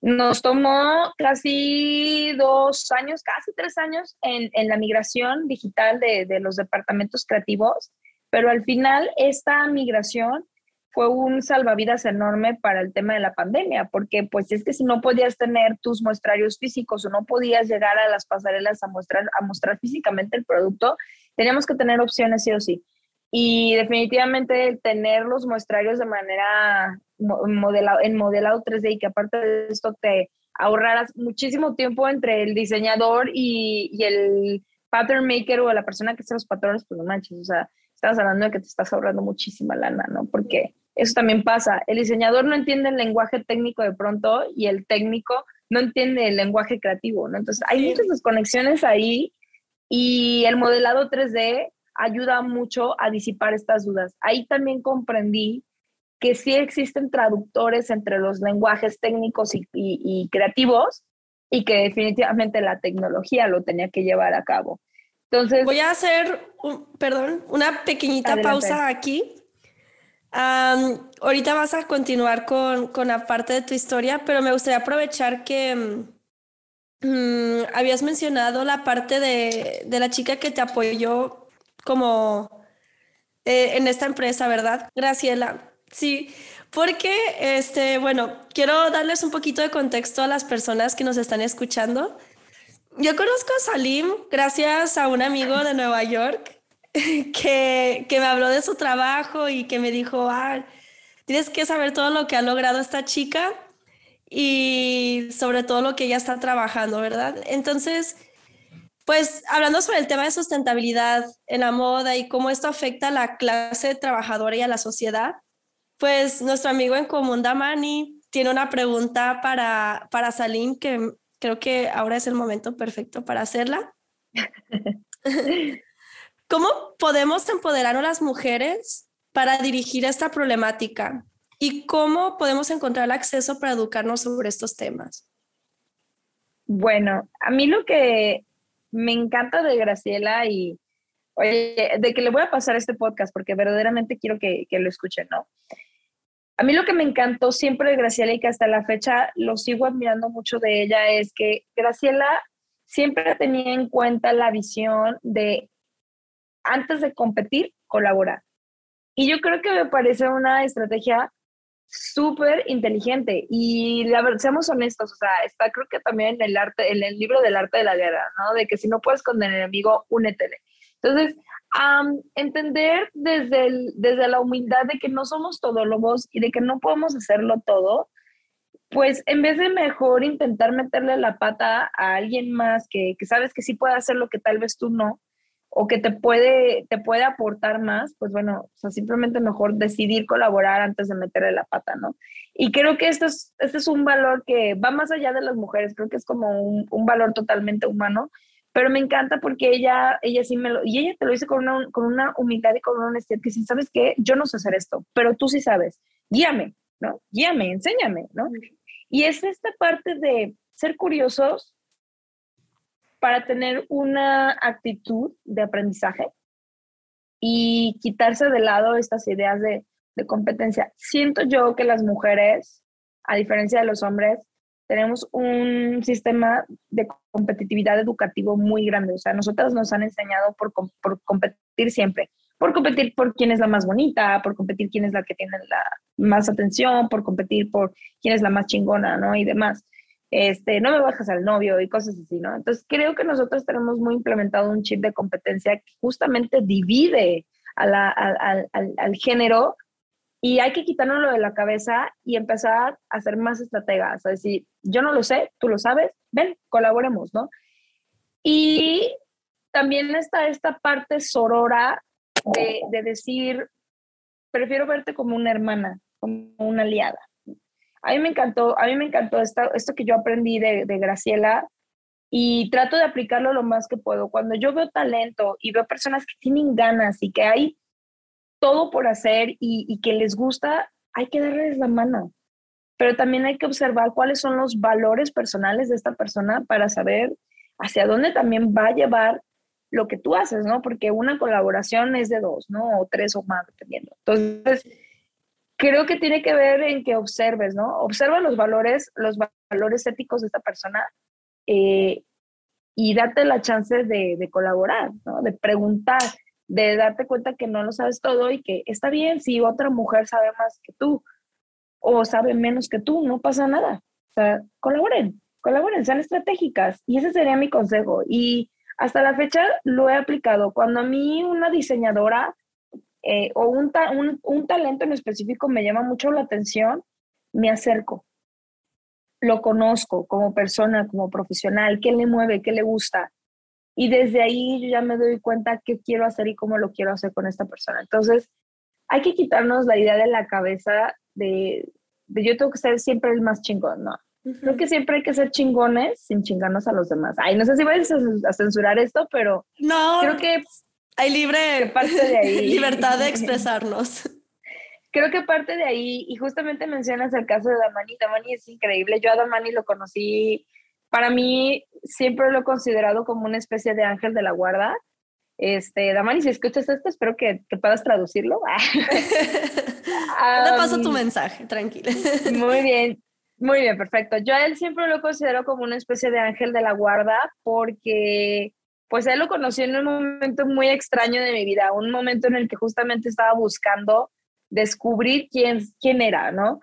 Nos tomó casi dos años, casi tres años en, en la migración digital de, de los departamentos creativos, pero al final esta migración fue un salvavidas enorme para el tema de la pandemia, porque pues es que si no podías tener tus muestrarios físicos o no podías llegar a las pasarelas a mostrar, a mostrar físicamente el producto, teníamos que tener opciones sí o sí. Y definitivamente tener los muestrarios de manera modelado, en modelado 3D y que aparte de esto te ahorraras muchísimo tiempo entre el diseñador y, y el pattern maker o la persona que hace los patrones, pues no manches, o sea, estás hablando de que te estás ahorrando muchísima lana, ¿no? Porque eso también pasa. El diseñador no entiende el lenguaje técnico de pronto y el técnico no entiende el lenguaje creativo, ¿no? Entonces, hay muchas desconexiones ahí y el modelado 3D ayuda mucho a disipar estas dudas. Ahí también comprendí que sí existen traductores entre los lenguajes técnicos y, creativos y que definitivamente la tecnología lo tenía que llevar a cabo. Entonces, voy a hacer, perdón, una pequeñita pausa aquí ahorita vas a continuar con, con, la parte de tu historia, pero me gustaría aprovechar que mm, habías mencionado la parte de, de, la chica que te apoyó como eh, en esta empresa, ¿verdad? Graciela. Sí, porque, este, bueno, quiero darles un poquito de contexto a las personas que nos están escuchando. Yo conozco a Salim gracias a un amigo de Nueva York que, que me habló de su trabajo y que me dijo, ah, tienes que saber todo lo que ha logrado esta chica y sobre todo lo que ella está trabajando, ¿verdad? Entonces, pues hablando sobre el tema de sustentabilidad en la moda y cómo esto afecta a la clase trabajadora y a la sociedad, pues nuestro amigo en común, Damani, tiene una pregunta para, para Salim que creo que ahora es el momento perfecto para hacerla. ¿Cómo podemos empoderar a las mujeres para dirigir esta problemática? ¿Y cómo podemos encontrar el acceso para educarnos sobre estos temas? Bueno, a mí lo que me encanta de Graciela y oye, de que le voy a pasar este podcast porque verdaderamente quiero que, que lo escuchen, ¿no? A mí lo que me encantó siempre de Graciela y que hasta la fecha lo sigo admirando mucho de ella es que Graciela siempre tenía en cuenta la visión de antes de competir, colaborar. Y yo creo que me parece una estrategia súper inteligente y la verdad, seamos honestos, o sea, está creo que también en el arte, en el libro del arte de la guerra, ¿no? De que si no puedes con el enemigo, únetele. Entonces, entender desde, el, desde la humildad de que no somos todólogos y de que no podemos hacerlo todo, pues en vez de mejor intentar meterle la pata a alguien más que, que sabes que sí puede hacer lo que tal vez tú no, o que te puede, te puede aportar más, pues bueno, o sea, simplemente mejor decidir colaborar antes de meterle la pata, ¿no? Y creo que esto es, este es un valor que va más allá de las mujeres, creo que es como un, un, valor totalmente humano, pero me encanta porque ella, ella sí me lo, y ella te lo dice con una, con una humildad y con una honestidad que sí, ¿sabes qué? Yo no sé hacer esto, pero tú sí sabes, guíame, ¿no? Guíame, enséñame, ¿no? Y es esta parte de ser curiosos, para tener una actitud de aprendizaje y quitarse de lado estas ideas de, competencia. Siento yo que las mujeres, a diferencia de los hombres, tenemos un sistema de competitividad educativo muy grande. O sea, nosotras nos han enseñado por, por, competir siempre, por competir por quién es la más bonita, por competir quién es la que tiene la más atención, por competir por quién es la más chingona, ¿no? Y demás este, no me bajas al novio y cosas así, ¿no? Entonces creo que nosotros tenemos muy implementado un chip de competencia que justamente divide al, género y hay que quitárnoslo de la cabeza y empezar a ser más estrategas, a decir, yo no lo sé, tú lo sabes, ven, colaboremos, ¿no? Y también está esta parte sorora de, de decir, prefiero verte como una hermana, como una aliada. A mí me encantó, a mí me encantó esto, esto que yo aprendí de, Graciela y trato de aplicarlo lo más que puedo. Cuando yo veo talento y veo personas que tienen ganas y que hay todo por hacer y, que les gusta, hay que darles la mano. Pero también hay que observar cuáles son los valores personales de esta persona para saber hacia dónde también va a llevar lo que tú haces, ¿no? Porque una colaboración es de dos, ¿no? O tres o más, dependiendo. Entonces, creo que tiene que ver en que observes, ¿no? Observa los valores, los valores éticos de esta persona eh, y date la chance de, colaborar, ¿no? De preguntar, de darte cuenta que no lo sabes todo y que está bien si otra mujer sabe más que tú o sabe menos que tú, no pasa nada. O sea, colaboren, colaboren, sean estratégicas. Y ese sería mi consejo. Y hasta la fecha lo he aplicado. Cuando a mí una diseñadora eh, o un, un, talento en específico me llama mucho la atención, me acerco. Lo conozco como persona, como profesional, qué le mueve, qué le gusta. Y desde ahí yo ya me doy cuenta qué quiero hacer y cómo lo quiero hacer con esta persona. Entonces, hay que quitarnos la idea de la cabeza de, de yo tengo que ser siempre el más chingón, ¿no? Creo que siempre hay que ser chingones sin chingarnos a los demás. Ay, no sé si vais a censurar esto, pero no, creo que hay libre parte de ahí. libertad de expresarnos. Creo que parte de ahí, y justamente mencionas el caso de Damani, Damani es increíble, yo a Damani lo conocí, para mí siempre lo he considerado como una especie de ángel de la guarda. Este, Damani, si escuchas esto, espero que, que puedas traducirlo. Te paso tu mensaje, tranquila. Muy bien, muy bien, perfecto. Yo a él siempre lo considero como una especie de ángel de la guarda porque pues él lo conocí en un momento muy extraño de mi vida, un momento en el que justamente estaba buscando descubrir quién, quién era, ¿no?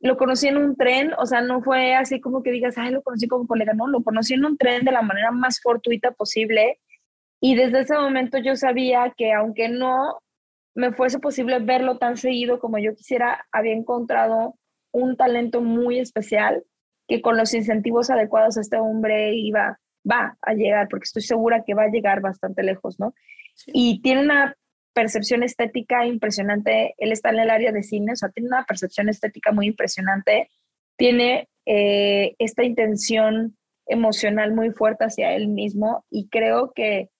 Lo conocí en un tren, o sea, no fue así como que digas, ay, lo conocí como colega, no, lo conocí en un tren de la manera más fortuita posible y desde ese momento yo sabía que aunque no me fuese posible verlo tan seguido como yo quisiera, había encontrado un talento muy especial que con los incentivos adecuados este hombre iba va a llegar, porque estoy segura que va a llegar bastante lejos, ¿no? Y tiene una percepción estética impresionante. Él está en el área de cine, o sea, tiene una percepción estética muy impresionante. Tiene eh, esta intención emocional muy fuerte hacia él mismo y creo que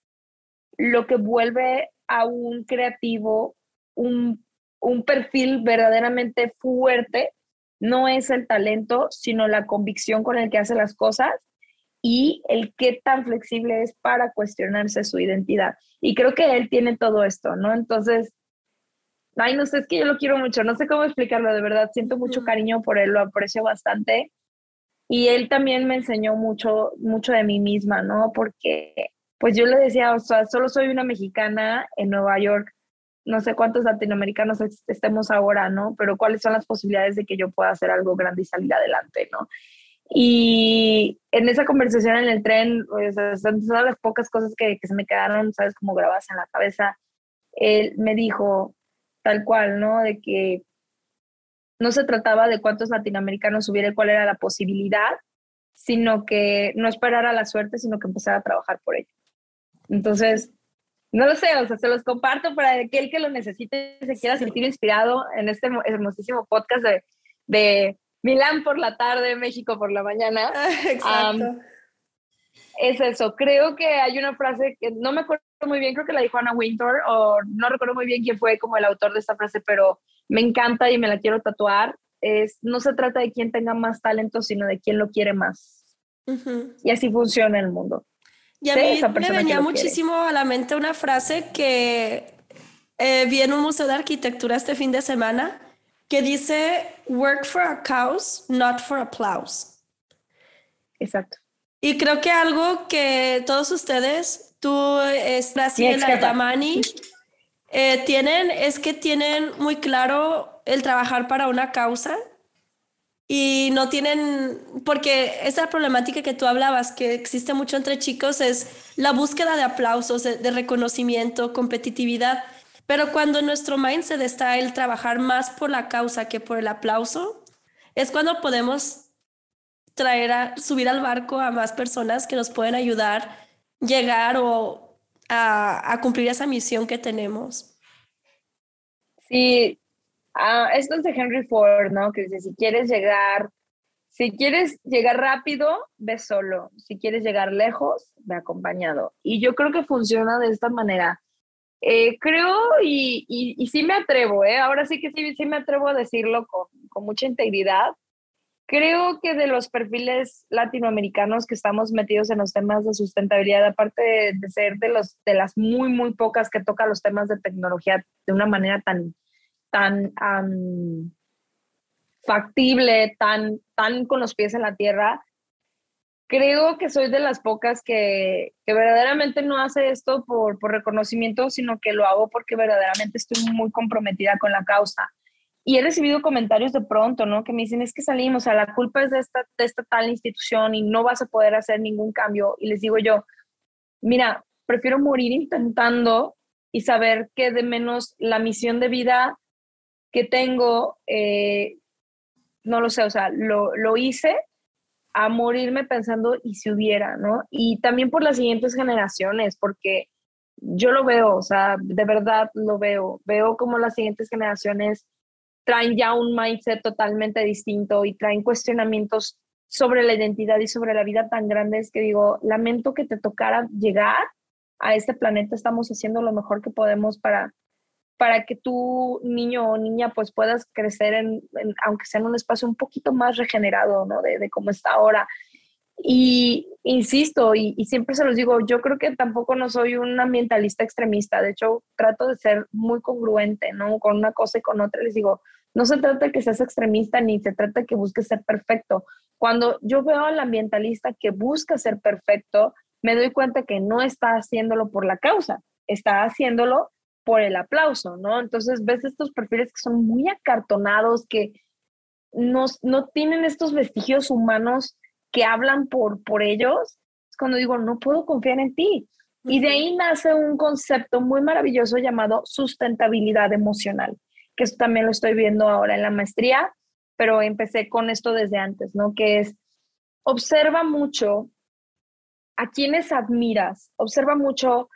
lo que vuelve a un creativo un, un perfil verdaderamente fuerte no es el talento, sino la convicción con el que hace las cosas y el qué tan flexible es para cuestionarse su identidad. Y creo que él tiene todo esto, ¿no? Entonces, ay, no sé, es que yo lo quiero mucho, no sé cómo explicarlo, de verdad, siento mucho cariño por él, lo aprecio bastante. Y él también me enseñó mucho, mucho de mí misma, ¿no? Porque, pues yo le decía, o sea, solo soy una mexicana en Nueva York, no sé cuántos latinoamericanos estemos ahora, ¿no? Pero cuáles son las posibilidades de que yo pueda hacer algo grande y salir adelante, ¿no? Y en esa conversación en el tren, pues, son todas las pocas cosas que, que se me quedaron, ¿sabes? Como grabadas en la cabeza. Él me dijo tal cual, ¿no? De que no se trataba de cuántos latinoamericanos hubiera y cuál era la posibilidad, sino que no esperara la suerte, sino que empezara a trabajar por ello. Entonces, no lo sé, o sea, se los comparto para aquel que lo necesite, se quiera sentir inspirado en este hermosísimo podcast de, de Milán por la tarde, México por la mañana. Exacto. es eso, creo que hay una frase que no me acuerdo muy bien, creo que la dijo Ana Winter, o no recuerdo muy bien quién fue como el autor de esta frase, pero me encanta y me la quiero tatuar. Es, no se trata de quién tenga más talento, sino de quién lo quiere más. Y así funciona el mundo. Y a mí me venía muchísimo a la mente una frase que eh, vi en un museo de arquitectura este fin de semana que dice, work for a cause, not for applause. Exacto. Y creo que algo que todos ustedes, tú, Brasil, y la Damani, eh, tienen es que tienen muy claro el trabajar para una causa y no tienen, porque esa problemática que tú hablabas, que existe mucho entre chicos, es la búsqueda de aplausos, de, reconocimiento, competitividad. Pero cuando nuestro mindset está el trabajar más por la causa que por el aplauso, es cuando podemos traer a subir al barco a más personas que nos pueden ayudar llegar o a, cumplir esa misión que tenemos. Sí, Ah, esto es de Henry Ford, ¿no? Que dice, si quieres llegar, si quieres llegar rápido, ve solo. Si quieres llegar lejos, ve acompañado. Y yo creo que funciona de esta manera. Eh, creo y, y, sí me atrevo, ¿eh? Ahora sí que sí, sí me atrevo a decirlo con, con mucha integridad. Creo que de los perfiles latinoamericanos que estamos metidos en los temas de sustentabilidad, aparte de, de ser de, los, de las muy, muy pocas que tocan los temas de tecnología de una manera tan, tan factible, tan, tan con los pies en la tierra, creo que soy de las pocas que, que verdaderamente no hace esto por, por, reconocimiento, sino que lo hago porque verdaderamente estoy muy comprometida con la causa. Y he recibido comentarios de pronto, ¿no? Que me dicen, es que salimos, o sea, la culpa es de esta, de esta tal institución y no vas a poder hacer ningún cambio. Y les digo yo, mira, prefiero morir intentando y saber que de menos la misión de vida que tengo, eh, no lo sé, o sea, lo, lo hice a morirme pensando y si hubiera, ¿no? Y también por las siguientes generaciones, porque yo lo veo, o sea, de verdad lo veo, veo como las siguientes generaciones traen ya un mindset totalmente distinto y traen cuestionamientos sobre la identidad y sobre la vida tan grandes que digo, lamento que te tocara llegar a este planeta, estamos haciendo lo mejor que podemos para para que tú, niño o niña, pues puedas crecer en, aunque sea en un espacio un poquito más regenerado, ¿no? De, de cómo está ahora. Y insisto, y, y, siempre se los digo, yo creo que tampoco no soy un ambientalista extremista, de hecho trato de ser muy congruente, ¿no? Con una cosa y con otra les digo, no se trata de que seas extremista ni se trata de que busques ser perfecto. Cuando yo veo al ambientalista que busca ser perfecto, me doy cuenta que no está haciéndolo por la causa, está haciéndolo por el aplauso, ¿no? Entonces ves estos perfiles que son muy acartonados, que no, no tienen estos vestigios humanos que hablan por, por ellos. Es cuando digo, no puedo confiar en ti. Y de ahí nace un concepto muy maravilloso llamado sustentabilidad emocional, que eso también lo estoy viendo ahora en la maestría, pero empecé con esto desde antes, ¿no? Que es, observa mucho a quienes admiras, observa mucho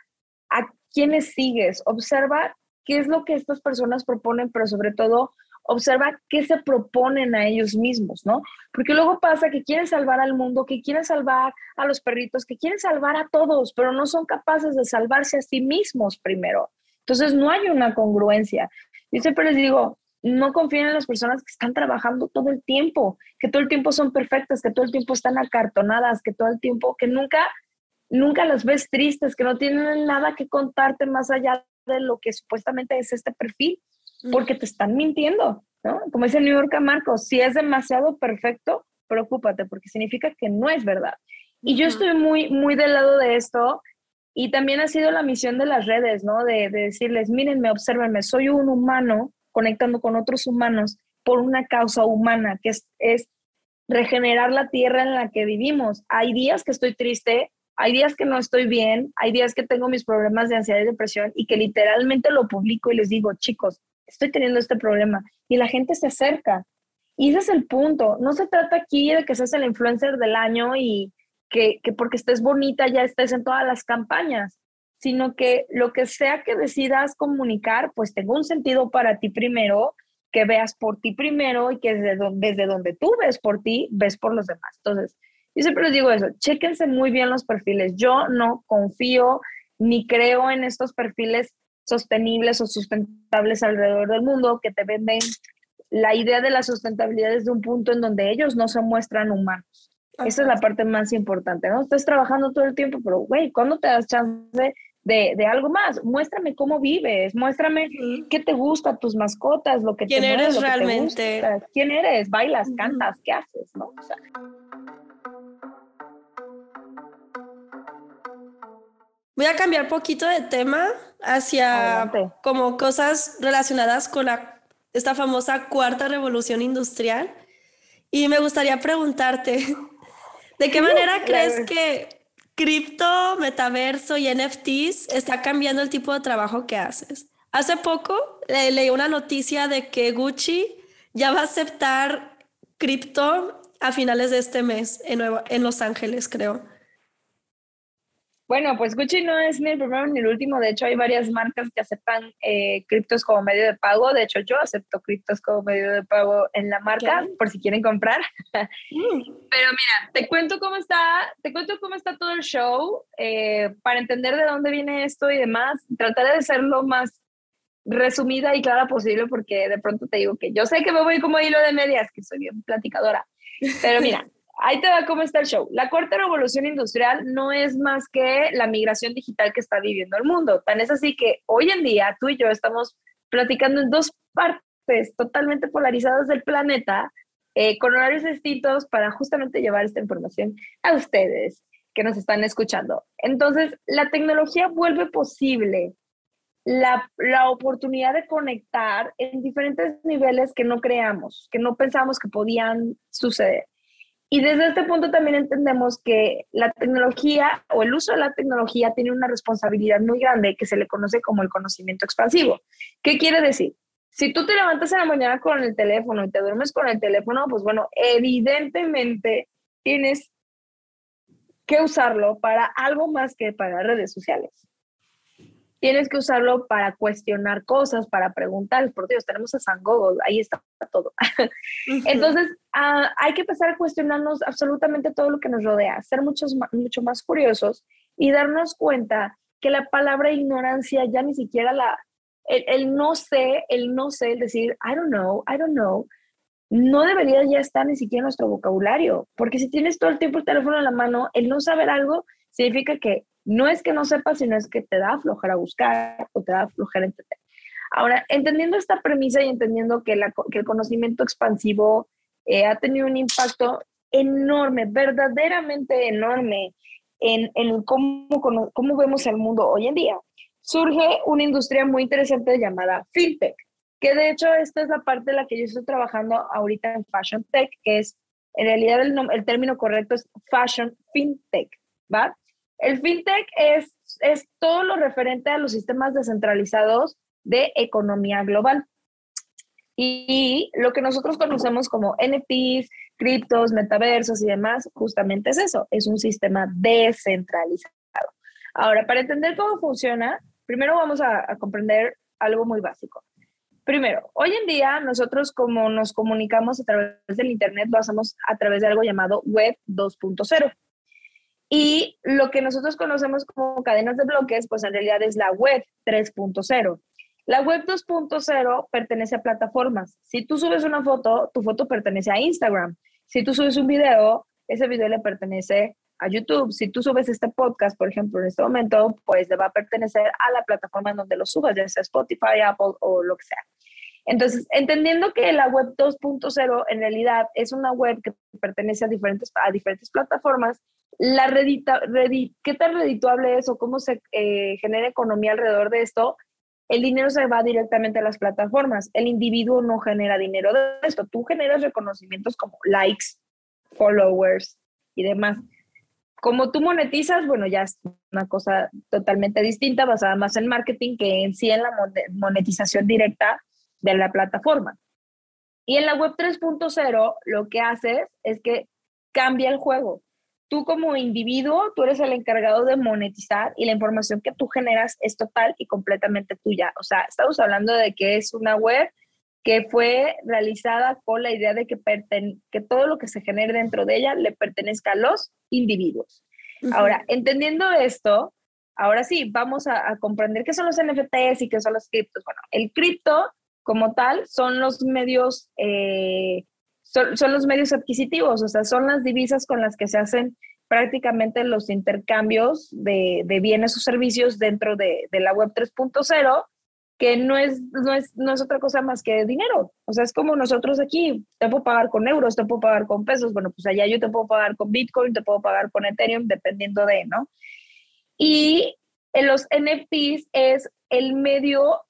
a quiénes sigues, observa qué es lo que estas personas proponen, pero sobre todo observa qué se proponen a ellos mismos, ¿no? Porque luego pasa que quieren salvar al mundo, que quieren salvar a los perritos, que quieren salvar a todos, pero no son capaces de salvarse a sí mismos primero. Entonces no hay una congruencia. Yo siempre les digo, no confíen en las personas que están trabajando todo el tiempo, que todo el tiempo son perfectas, que todo el tiempo están acartonadas, que todo el tiempo, que nunca nunca las ves tristes, que no tienen nada que contarte más allá de lo que supuestamente es este perfil, porque te están mintiendo, ¿no? Como dice New York Marcos, si es demasiado perfecto, preocúpate, porque significa que no es verdad. Y yo estoy muy, muy del lado de esto, y también ha sido la misión de las redes, ¿no? De, de decirles, mírenme, observenme, soy un humano conectando con otros humanos por una causa humana, que es, es regenerar la tierra en la que vivimos. Hay días que estoy triste, hay días que no estoy bien, hay días que tengo mis problemas de ansiedad y depresión y que literalmente lo publico y les digo, chicos, estoy teniendo este problema. Y la gente se acerca. Y ese es el punto. No se trata aquí de que seas el influencer del año y que, que porque estés bonita ya estés en todas las campañas, sino que lo que sea que decidas comunicar, pues tenga un sentido para ti primero, que veas por ti primero y que desde donde, desde donde tú ves por ti, ves por los demás. Entonces, yo siempre les digo eso, chéquense muy bien los perfiles. Yo no confío ni creo en estos perfiles sostenibles o sustentables alrededor del mundo que te venden la idea de la sustentabilidad desde un punto en donde ellos no se muestran humanos. Esa es la parte más importante, ¿no? Estás trabajando todo el tiempo, pero, güey, ¿cuándo te das chance de, de, algo más? Muéstrame cómo vives, muéstrame qué te gusta, tus mascotas, lo que ¿Quién te eres mueve, realmente? ¿Quién eres? ¿Bailas, cantas? ¿Qué haces? ¿no? O sea, Voy a cambiar poquito de tema hacia Adelante. como cosas relacionadas con la, esta famosa cuarta revolución industrial. Y me gustaría preguntarte, ¿de qué manera crees que cripto, metaverso y NFTs está cambiando el tipo de trabajo que haces? Hace poco le, leí una noticia de que Gucci ya va a aceptar cripto a finales de este mes en, Nueva, en Los Ángeles, creo. Bueno, pues Gucci no es ni el primero ni el último. De hecho, hay varias marcas que aceptan eh, criptos como medio de pago. De hecho, yo acepto criptos como medio de pago en la marca, ¿Qué? por si quieren comprar. Mm. Pero mira, te cuento cómo está, te cuento cómo está todo el show eh, para entender de dónde viene esto y demás. Trataré de ser lo más resumida y clara posible porque de pronto te digo que yo sé que me voy como hilo de medias, que soy bien platicadora. Pero mira, ahí te va cómo está el show. La cuarta revolución industrial no es más que la migración digital que está viviendo el mundo. Tan es así que hoy en día tú y yo estamos platicando en dos partes totalmente polarizadas del planeta, eh, con horarios distintos para justamente llevar esta información a ustedes que nos están escuchando. Entonces, la tecnología vuelve posible la, la, oportunidad de conectar en diferentes niveles que no creamos, que no pensamos que podían suceder. Y desde este punto también entendemos que la tecnología o el uso de la tecnología tiene una responsabilidad muy grande que se le conoce como el conocimiento expansivo. ¿Qué quiere decir? Si tú te levantas en la mañana con el teléfono y te duermes con el teléfono, pues bueno, evidentemente tienes que usarlo para algo más que para redes sociales. Tienes que usarlo para cuestionar cosas, para preguntar. Por Dios, tenemos a San Google, ahí está todo. Entonces, uh, hay que empezar a cuestionarnos absolutamente todo lo que nos rodea, ser muchos, mucho más curiosos y darnos cuenta que la palabra ignorancia ya ni siquiera la, el, el, no sé, el no sé, el decir, I don't know, I don't know, no debería ya estar ni siquiera en nuestro vocabulario, porque si tienes todo el tiempo el teléfono en la mano, el no saber algo significa que no es que no sepas, sino es que te da flojera buscar o te da flojera entender. Ahora, entendiendo esta premisa y entendiendo que, la, que el conocimiento expansivo eh, ha tenido un impacto enorme, verdaderamente enorme en, en cómo, cómo vemos el mundo hoy en día, surge una industria muy interesante llamada FinTech, que de hecho esta es la parte de la que yo estoy trabajando ahorita en Fashion Tech, que es, en realidad el, el término correcto es Fashion FinTech, ¿va? El FinTech es, es todo lo referente a los sistemas descentralizados de economía global. Y lo que nosotros conocemos como NFTs, criptos, metaversos y demás, justamente es eso, es un sistema descentralizado. Ahora, para entender cómo funciona, primero vamos a, a comprender algo muy básico. Primero, hoy en día nosotros como nos comunicamos a través del Internet, lo hacemos a través de algo llamado Web 2.0. Y lo que nosotros conocemos como cadenas de bloques, pues en realidad es la web 3.0. La web 2.0 pertenece a plataformas. Si tú subes una foto, tu foto pertenece a Instagram. Si tú subes un video, ese video le pertenece a YouTube. Si tú subes este podcast, por ejemplo, en este momento, pues le va a pertenecer a la plataforma en donde lo subas, ya sea Spotify, Apple o lo que sea. Entonces, entendiendo que la web 2.0 en realidad es una web que pertenece a diferentes, a diferentes plataformas, la redita, ¿qué tan redituable es o cómo se eh, genera economía alrededor de esto? El dinero se va directamente a las plataformas. El individuo no genera dinero de esto. Tú generas reconocimientos como likes, followers y demás. Como tú monetizas, bueno, ya es una cosa totalmente distinta, basada más en marketing que en sí en la monetización directa de la plataforma. Y en la web 3.0 lo que haces es que cambia el juego tú como individuo, tú eres el encargado de monetizar y la información que tú generas es total y completamente tuya. O sea, estamos hablando de que es una web que fue realizada con la idea de que, que todo lo que se genere dentro de ella le pertenezca a los individuos. Ahora, entendiendo esto, ahora sí, vamos a, comprender qué son los NFTs y qué son los criptos. Bueno, el cripto como tal son los medios eh, son, los medios adquisitivos, o sea, son las divisas con las que se hacen prácticamente los intercambios de, bienes o servicios dentro de, la web 3.0, que no es, no, es, no es otra cosa más que dinero. O sea, es como nosotros aquí, te puedo pagar con euros, te puedo pagar con pesos, bueno, pues allá yo te puedo pagar con Bitcoin, te puedo pagar con Ethereum, dependiendo de, ¿no? Y en los NFTs es el medio,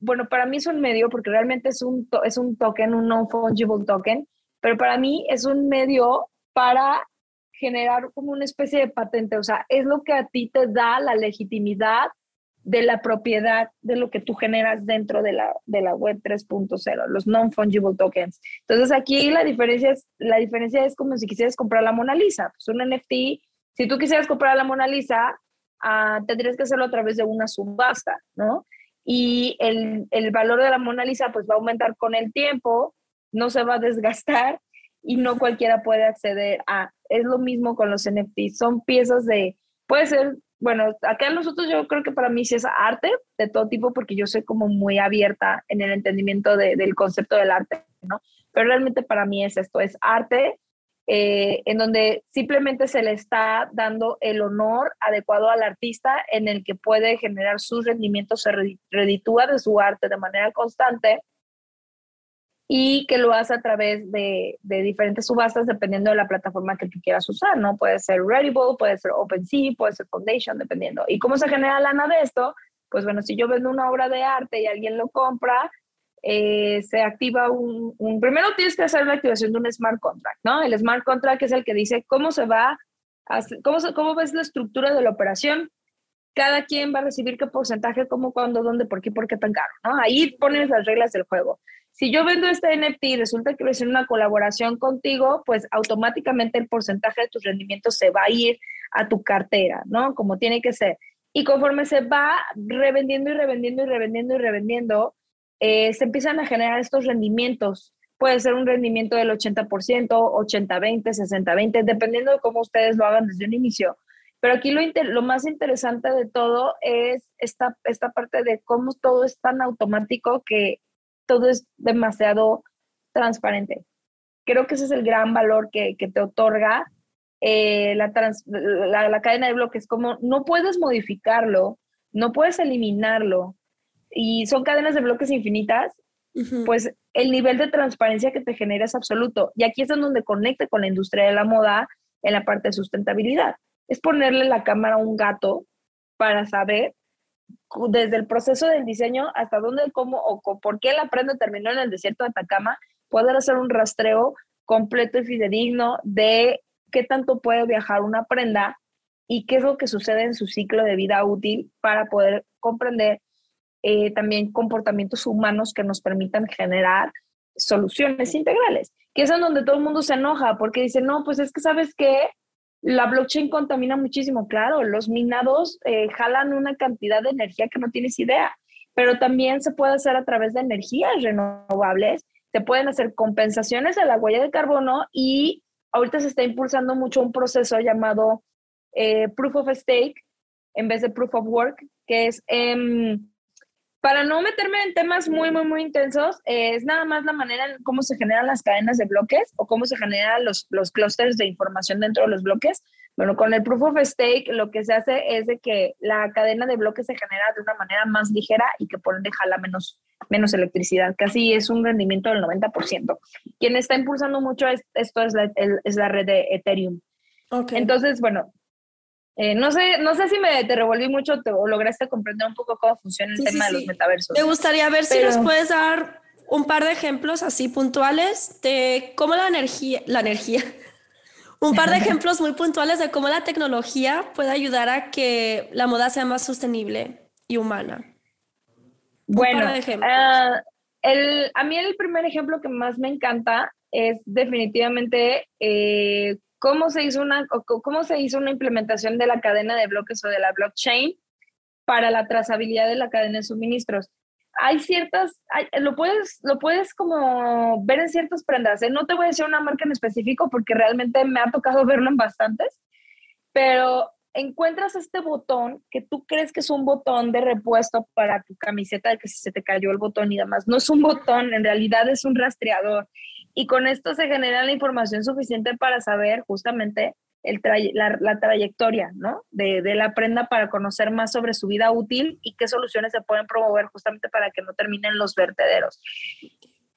bueno, para mí es un medio porque realmente es un, es un token, un non-fungible token, pero para mí es un medio para generar como una especie de patente, o sea, es lo que a ti te da la legitimidad de la propiedad de lo que tú generas dentro de la, de la web 3.0, los non-fungible tokens. Entonces aquí la diferencia, es, la diferencia es como si quisieras comprar la Mona Lisa, pues un NFT, si tú quisieras comprar la Mona Lisa, uh, tendrías que hacerlo a través de una subasta, ¿no? Y el, el valor de la Mona Lisa pues va a aumentar con el tiempo, no se va a desgastar y no cualquiera puede acceder a. Es lo mismo con los NFTs, son piezas de, puede ser, bueno, acá nosotros yo creo que para mí sí es arte de todo tipo porque yo soy como muy abierta en el entendimiento del concepto del arte, ¿no? Pero realmente para mí es esto, es arte eh, en donde simplemente se le está dando el honor adecuado al artista en el que puede generar sus rendimientos, se reditúa de su arte de manera constante y que lo hace a través de, de, diferentes subastas dependiendo de la plataforma que tú quieras usar, ¿no? Puede ser Rarible, puede ser OpenSea, puede ser Foundation, dependiendo. ¿Y cómo se genera lana de esto? Pues bueno, si yo vendo una obra de arte y alguien lo compra, eh, se activa un, un, Primero tienes que hacer la activación de un smart contract, ¿no? El smart contract es el que dice cómo se va, a, cómo, cómo ves la estructura de la operación, cada quien va a recibir qué porcentaje, cómo, cuándo, dónde, por qué, por qué tan caro, ¿no? Ahí pones las reglas del juego. Si yo vendo este NFT y resulta que voy a hacer una colaboración contigo, pues automáticamente el porcentaje de tus rendimientos se va a ir a tu cartera, ¿no? Como tiene que ser. Y conforme se va revendiendo y revendiendo y revendiendo y revendiendo, eh, se empiezan a generar estos rendimientos. Puede ser un rendimiento del 80%, 80-20, 60-20, dependiendo de cómo ustedes lo hagan desde un inicio. Pero aquí lo, lo más interesante de todo es esta, esta parte de cómo todo es tan automático que todo es demasiado transparente. Creo que ese es el gran valor que, te otorga eh, la, la, cadena de bloques, como no puedes modificarlo, no puedes eliminarlo, y son cadenas de bloques infinitas, pues el nivel de transparencia que te genera es absoluto. Y aquí es donde conecta con la industria de la moda en la parte de sustentabilidad. Es ponerle la cámara a un gato para saber desde el proceso del diseño hasta dónde, cómo o por qué la prenda terminó en el desierto de Atacama, poder hacer un rastreo completo y fidedigno de qué tanto puede viajar una prenda y qué es lo que sucede en su ciclo de vida útil para poder comprender eh, también comportamientos humanos que nos permitan generar soluciones integrales, que es en donde todo el mundo se enoja porque dice, no, pues es que sabes que la blockchain contamina muchísimo, claro, los minados eh, jalan una cantidad de energía que no tienes idea, pero también se puede hacer a través de energías renovables, se pueden hacer compensaciones a la huella de carbono y ahorita se está impulsando mucho un proceso llamado eh, Proof of Stake en vez de Proof of Work, que es... Eh, para no meterme en temas muy, muy, muy intensos, es nada más la manera en cómo se generan las cadenas de bloques o cómo se generan los, los clusters de información dentro de los bloques. Bueno, con el Proof of Stake lo que se hace es de que la cadena de bloques se genera de una manera más ligera y que por ende jala menos, menos electricidad. Casi es un rendimiento del 90%. Quien está impulsando mucho esto es la, es la red de Ethereum. Entonces, bueno, eh, no, sé, no sé si me te revolví mucho o lograste comprender un poco cómo funciona el tema de los metaversos. Me gustaría ver si nos puedes dar un par de ejemplos así puntuales de cómo la energía, la energía, un par de ejemplos muy puntuales de cómo la tecnología puede ayudar a que la moda sea más sostenible y humana. Bueno, uh, el, a mí el primer ejemplo que más me encanta es definitivamente eh, cómo, se hizo una, cómo se hizo una implementación de la cadena de bloques o de la blockchain para la trazabilidad de la cadena de suministros. Hay ciertas, lo, puedes, lo puedes como ver en ciertas prendas. ¿eh? No te voy a decir una marca en específico porque realmente me ha tocado verlo en bastantes, pero encuentras este botón que tú crees que es un botón de repuesto para tu camiseta de que si se te cayó el botón y demás. No es un botón, en realidad es un rastreador. Y con esto se genera la información suficiente para saber justamente el la, trayectoria ¿no? de, de, la prenda para conocer más sobre su vida útil y qué soluciones se pueden promover justamente para que no terminen los vertederos.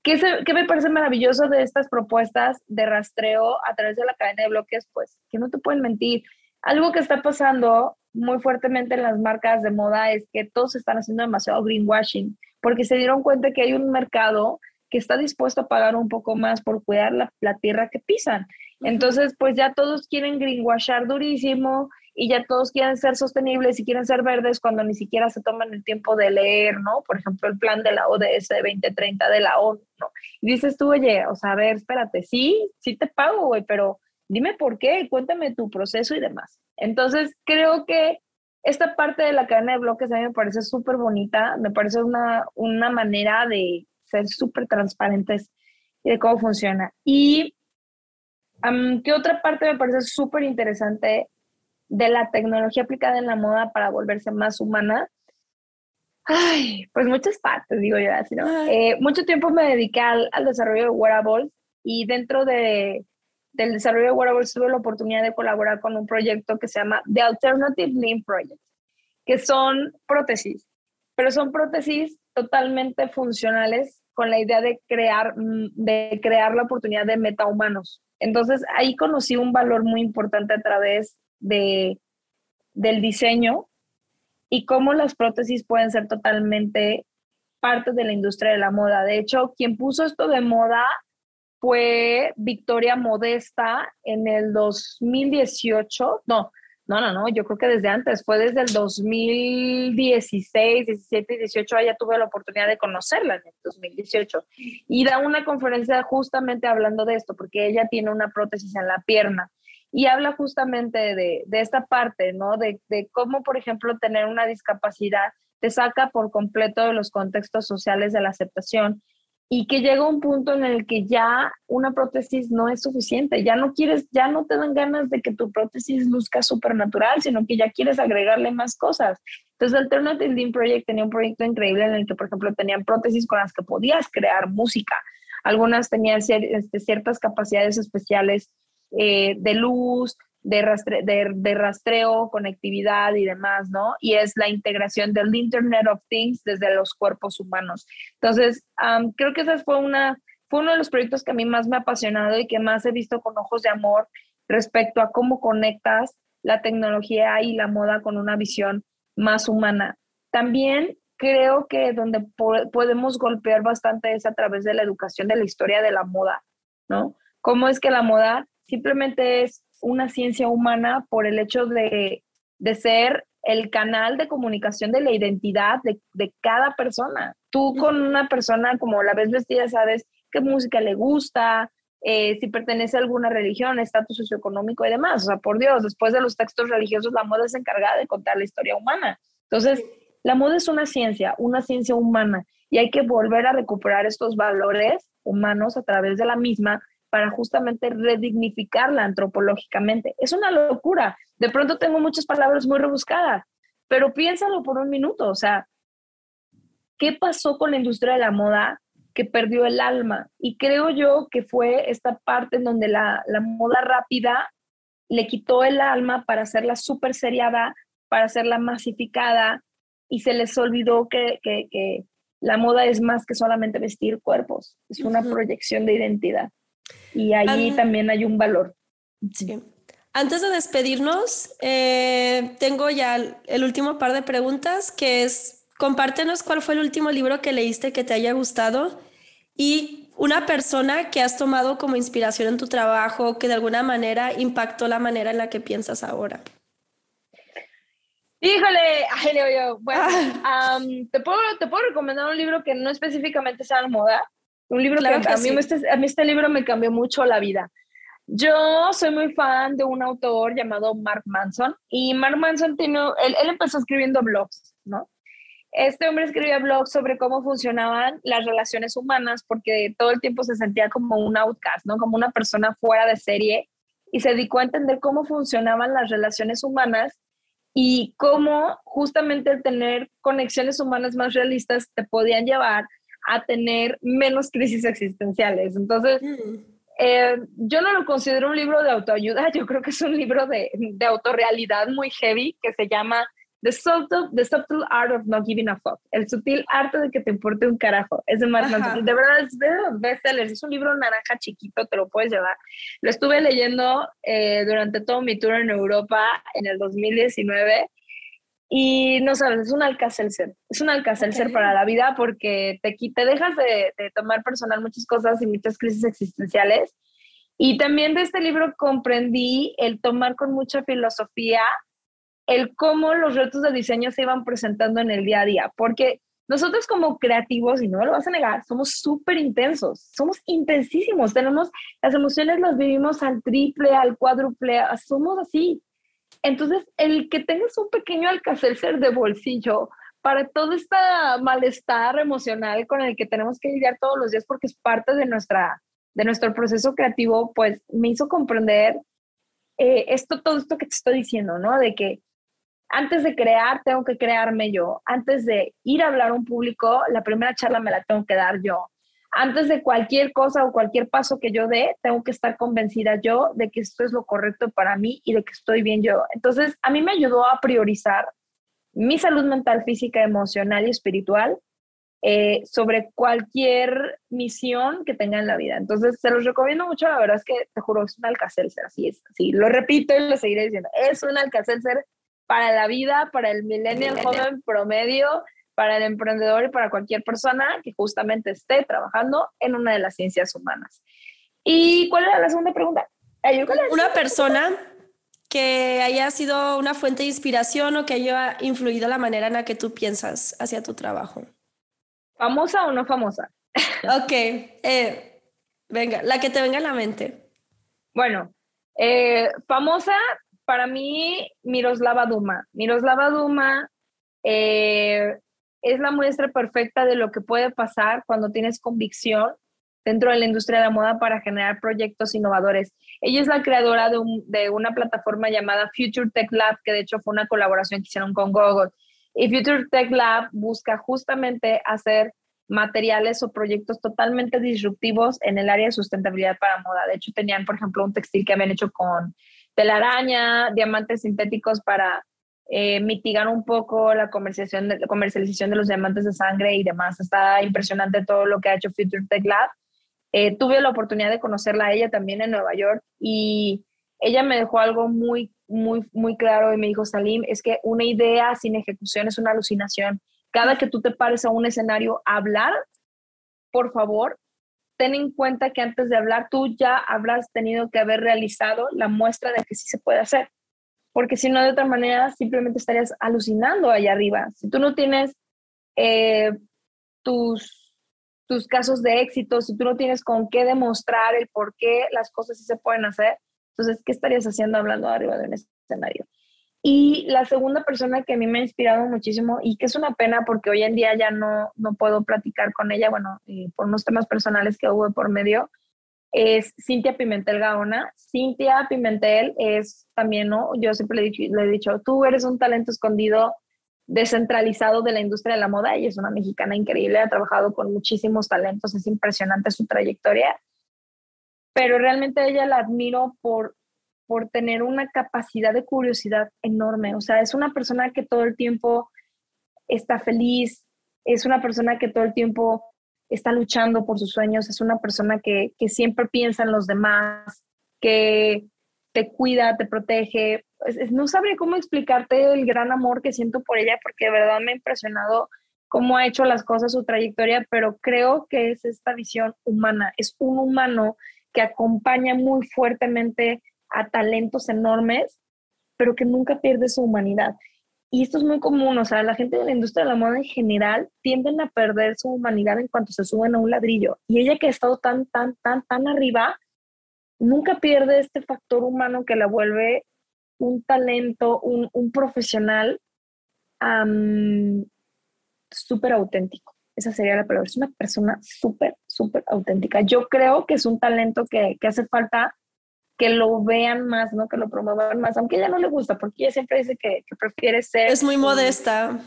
¿Qué, ¿Qué, me parece maravilloso de estas propuestas de rastreo a través de la cadena de bloques? Pues que no te pueden mentir. Algo que está pasando muy fuertemente en las marcas de moda es que todos están haciendo demasiado greenwashing, porque se dieron cuenta que hay un mercado que está dispuesto a pagar un poco más por cuidar la, tierra que pisan. Entonces, pues ya todos quieren greenwashar durísimo y ya todos quieren ser sostenibles y quieren ser verdes cuando ni siquiera se toman el tiempo de leer, ¿no? Por ejemplo, el plan de la ODS 2030 de la ONU, ¿no? Y dices tú, oye, o sea, a ver, espérate, sí, sí te pago, güey, pero dime por qué, cuéntame tu proceso y demás. Entonces, creo que esta parte de la cadena de bloques a mí me parece súper bonita, me parece una, una manera de ser súper transparentes de cómo funciona. Y ¿qué otra parte me parece súper interesante de la tecnología aplicada en la moda para volverse más humana? Ay, pues muchas partes, digo yo así, ¿no? Eh, mucho tiempo me dediqué al, al desarrollo de wearables y dentro de, del desarrollo de wearables tuve la oportunidad de colaborar con un proyecto que se llama The Alternative Limb Project, que son prótesis, pero son prótesis totalmente funcionales con la idea de crear, mm, de crear la oportunidad de metahumanos. Entonces ahí conocí un valor muy importante a través de, del diseño y cómo las prótesis pueden ser totalmente parte de la industria de la moda. De hecho, quien puso esto de moda fue Victoria Modesta en el 2018, no, no, no, no, yo creo que desde antes, fue desde el 2016, 17 y 18, ya tuve la oportunidad de conocerla en el 2018. Y da una conferencia justamente hablando de esto, porque ella tiene una prótesis en la pierna. Y habla justamente de, esta parte, ¿no? De, de cómo, por ejemplo, tener una discapacidad te saca por completo de los contextos sociales de la aceptación y que llega un punto en el que ya una prótesis no es suficiente, ya no quieres, ya no te dan ganas de que tu prótesis luzca supernatural, sino que ya quieres agregarle más cosas. Entonces, Alternative Dean Project tenía un proyecto increíble en el que, por ejemplo, tenían prótesis con las que podías crear música. Algunas tenían este, ciertas capacidades especiales eh, de luz, de, rastreo, conectividad y demás, ¿no? Y es la integración del Internet of Things desde los cuerpos humanos. Entonces, creo que ese fue, fue uno de los proyectos que a mí más me ha apasionado y que más he visto con ojos de amor respecto a cómo conectas la tecnología y la moda con una visión más humana. También creo que donde podemos golpear bastante es a través de la educación de la historia de la moda, ¿no? Cómo es que la moda simplemente es una ciencia humana por el hecho de, ser el canal de comunicación de la identidad de, cada persona. Tú con una persona como la ves vestida sabes qué música le gusta, eh, si pertenece a alguna religión, estatus socioeconómico y demás. O sea, por Dios, después de los textos religiosos, la moda es encargada de contar la historia humana. Entonces, la moda es una ciencia, una ciencia humana, y hay que volver a recuperar estos valores humanos a través de la misma para justamente redignificarla antropológicamente. Es una locura. De pronto tengo muchas palabras muy rebuscadas, pero piénsalo por un minuto. O sea, ¿qué pasó con la industria de la moda que perdió el alma? Y creo yo que fue esta parte en donde la, moda rápida le quitó el alma para hacerla súper seriada, para hacerla masificada, y se les olvidó que, que, la moda es más que solamente vestir cuerpos, es una proyección de identidad. Y allí también hay un valor. Sí. Antes de despedirnos, eh, tengo ya el último par de preguntas, que es, compártenos cuál fue el último libro que leíste que te haya gustado y una persona que has tomado como inspiración en tu trabajo, que de alguna manera impactó la manera en la que piensas ahora. Híjole, ay, yo, bueno, te, puedo, te puedo recomendar un libro que no específicamente sea de moda, un libro que, a, mí este, a mí este libro me cambió mucho la vida. Yo soy muy fan de un autor llamado Mark Manson y Mark Manson tiene, él, él empezó escribiendo blogs, ¿no? Este hombre escribía blogs sobre cómo funcionaban las relaciones humanas porque todo el tiempo se sentía como un outcast, ¿no? Como una persona fuera de serie y se dedicó a entender cómo funcionaban las relaciones humanas y cómo justamente el tener conexiones humanas más realistas te podían llevar a tener menos crisis existenciales. Entonces, mm. Eh, yo no lo considero un libro de autoayuda, yo creo que es un libro de, de autorrealidad muy heavy que se llama The Subtle, The Subtle Art of Not Giving a Fuck, el sutil arte de que te importe un carajo. Es de Mark De verdad, es de los bestsellers. Es un libro naranja chiquito, te lo puedes llevar. Lo estuve leyendo eh, durante todo mi tour en Europa en el 2019 y no sabes, es un alcacelser, es un alcacelser para la vida porque te, te dejas de, tomar personal muchas cosas y muchas crisis existenciales. Y también de este libro comprendí el tomar con mucha filosofía el cómo los retos de diseño se iban presentando en el día a día, porque nosotros como creativos, y no me lo vas a negar, somos súper intensos, somos intensísimos, tenemos las emociones las vivimos al triple, al cuádruple, somos así. Entonces, el que tengas un pequeño alcacelser de bolsillo para todo este malestar emocional con el que tenemos que lidiar todos los días porque es parte de, nuestra, de nuestro proceso creativo, pues me hizo comprender eh, esto, todo esto que te estoy diciendo, ¿no? De que antes de crear, tengo que crearme yo. Antes de ir a hablar a un público, la primera charla me la tengo que dar yo antes de cualquier cosa o cualquier paso que yo dé, tengo que estar convencida yo de que esto es lo correcto para mí y de que estoy bien yo. Entonces, a mí me ayudó a priorizar mi salud mental, física, emocional y espiritual eh, sobre cualquier misión que tenga en la vida. Entonces, se los recomiendo mucho. La verdad es que te juro, es un alcacelser, así es. Así, lo repito y lo seguiré diciendo. Es un alcacelser para la vida, para el millennial joven promedio para el emprendedor y para cualquier persona que justamente esté trabajando en una de las ciencias humanas. ¿Y cuál era la segunda pregunta? Una persona que haya sido una fuente de inspiración o que haya influido la manera en la que tú piensas hacia tu trabajo. ¿Famosa o no famosa? ok, eh, venga, la que te venga a la mente. Bueno, eh, famosa para mí, Miroslava Duma. Miroslava Duma eh, es la muestra perfecta de lo que puede pasar cuando tienes convicción dentro de la industria de la moda para generar proyectos innovadores. Ella es la creadora de, una plataforma llamada Future Tech Lab, que de hecho fue una colaboración que hicieron con Google. Y Future Tech Lab busca justamente hacer materiales o proyectos totalmente disruptivos en el área de sustentabilidad para moda. De hecho, tenían, por ejemplo, un textil que habían hecho con telaraña, diamantes sintéticos para eh, mitigar un poco la comercialización, de, los diamantes de sangre y demás. Está impresionante todo lo que ha hecho Future Tech Lab. Eh, tuve la oportunidad de conocerla a ella también en Nueva York y ella me dejó algo muy, muy, muy claro y me dijo, Salim, es que una idea sin ejecución es una alucinación. Cada que tú te pares a un escenario a hablar, por favor, ten en cuenta que antes de hablar tú ya habrás tenido que haber realizado la muestra de que sí se puede hacer porque si no, de otra manera, simplemente estarías alucinando allá arriba. Si tú no tienes eh, tus, tus casos de éxito, si tú no tienes con qué demostrar el por qué las cosas sí se pueden hacer, entonces, ¿qué estarías haciendo hablando arriba de un escenario? Y la segunda persona que a mí me ha inspirado muchísimo y que es una pena porque hoy en día ya no, no puedo platicar con ella, bueno, eh, por unos temas personales que hubo por medio, es Cintia Pimentel Gaona. Cintia Pimentel es también, ¿no? Yo siempre le he, dicho, le he dicho, tú eres un talento escondido descentralizado de la industria de la moda. Ella es una mexicana increíble, ha trabajado con muchísimos talentos, es impresionante su trayectoria, pero realmente ella la admiro por, por tener una capacidad de curiosidad enorme. O sea, es una persona que todo el tiempo está feliz, es una persona que todo el tiempo está luchando por sus sueños, es una persona que, siempre piensa en los demás, que te cuida, te protege. no sabría cómo explicarte el gran amor que siento por ella porque de verdad me ha impresionado cómo ha hecho las cosas, su trayectoria, pero creo que es esta visión humana, es un humano que acompaña muy fuertemente a talentos enormes, pero que nunca pierde su humanidad. Y esto es muy común, o sea, la gente de la industria de la moda en general tienden a perder su humanidad en cuanto se suben a un ladrillo. Y ella que ha estado tan, tan, tan, tan arriba, nunca pierde este factor humano que la vuelve un talento, un, un profesional súper auténtico. Esa sería la palabra. Es una persona súper, súper auténtica. Yo creo que es un talento que, hace falta que lo vean más, ¿no? Que lo promuevan más, aunque ella no le gusta, porque ella siempre dice que, que prefiere ser... Es muy modesta.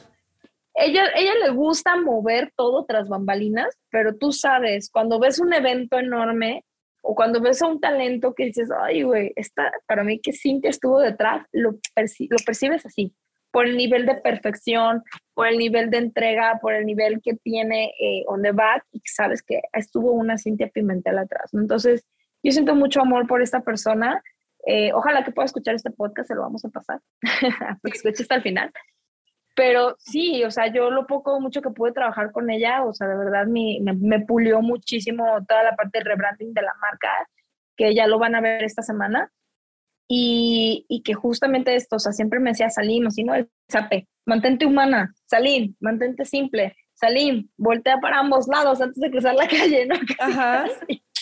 Ella, ella le gusta mover todo tras bambalinas, pero tú sabes, cuando ves un evento enorme o cuando ves a un talento que dices, ay, güey, esta, para mí que Cintia estuvo detrás, lo, lo percibes así por el nivel de perfección, por el nivel de entrega, por el nivel que tiene eh, on the back y sabes que estuvo una Cintia Pimentel atrás. Entonces, yo siento mucho amor por esta persona. Eh, ojalá que pueda escuchar este podcast, se lo vamos a pasar, porque escuche hasta el final. Pero sí, o sea, yo lo poco, mucho que pude trabajar con ella, o sea, de verdad me, me pulió muchísimo toda la parte de rebranding de la marca, que ya lo van a ver esta semana. Y, y, que justamente esto, o sea, siempre me decía, Salim, así no, el zape, mantente humana, Salim, mantente simple, Salim, voltea para ambos lados antes de cruzar la calle, ¿no? Ajá.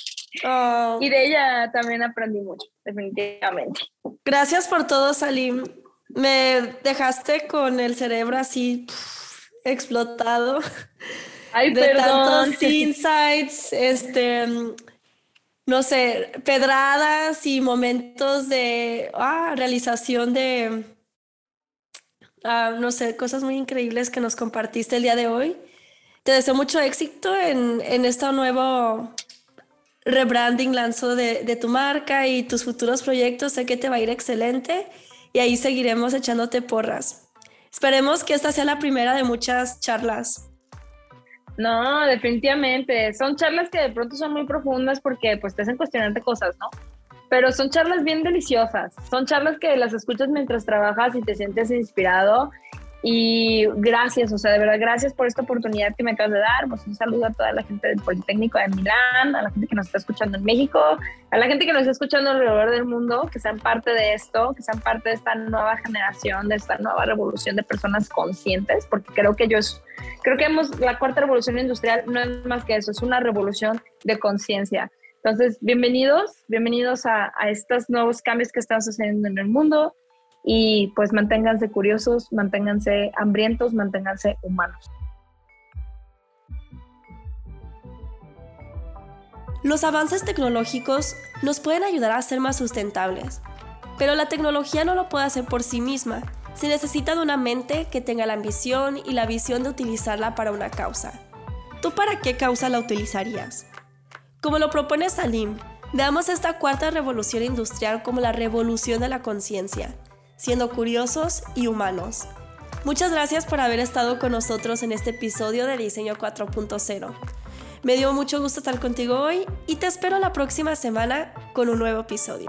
Oh. Y de ella también aprendí mucho, definitivamente. Gracias por todo, Salim. Me dejaste con el cerebro así explotado. Ay, de perdón. tantos insights, este no sé, pedradas y momentos de ah, realización de, ah, no sé, cosas muy increíbles que nos compartiste el día de hoy. Te deseo mucho éxito en, en este nuevo rebranding lanzo de, de tu marca y tus futuros proyectos. Sé que te va a ir excelente y ahí seguiremos echándote porras. Esperemos que esta sea la primera de muchas charlas. No, definitivamente. Son charlas que de pronto son muy profundas porque pues te hacen cuestionarte cosas, ¿no? Pero son charlas bien deliciosas. Son charlas que las escuchas mientras trabajas y te sientes inspirado y gracias, o sea, de verdad, gracias por esta oportunidad que me acabas de dar. Pues un saludo a toda la gente del Politécnico de Milán, a la gente que nos está escuchando en México, a la gente que nos está escuchando alrededor del mundo, que sean parte de esto, que sean parte de esta nueva generación, de esta nueva revolución de personas conscientes, porque creo que yo creo que hemos, la cuarta revolución industrial no es más que eso, es una revolución de conciencia. Entonces, bienvenidos, bienvenidos a, a estos nuevos cambios que están sucediendo en el mundo y pues manténganse curiosos, manténganse hambrientos, manténganse humanos. Los avances tecnológicos nos pueden ayudar a ser más sustentables, pero la tecnología no lo puede hacer por sí misma. Se necesita de una mente que tenga la ambición y la visión de utilizarla para una causa. ¿Tú para qué causa la utilizarías? Como lo propone Salim, veamos esta cuarta revolución industrial como la revolución de la conciencia, siendo curiosos y humanos. Muchas gracias por haber estado con nosotros en este episodio de Diseño 4.0. Me dio mucho gusto estar contigo hoy y te espero la próxima semana con un nuevo episodio.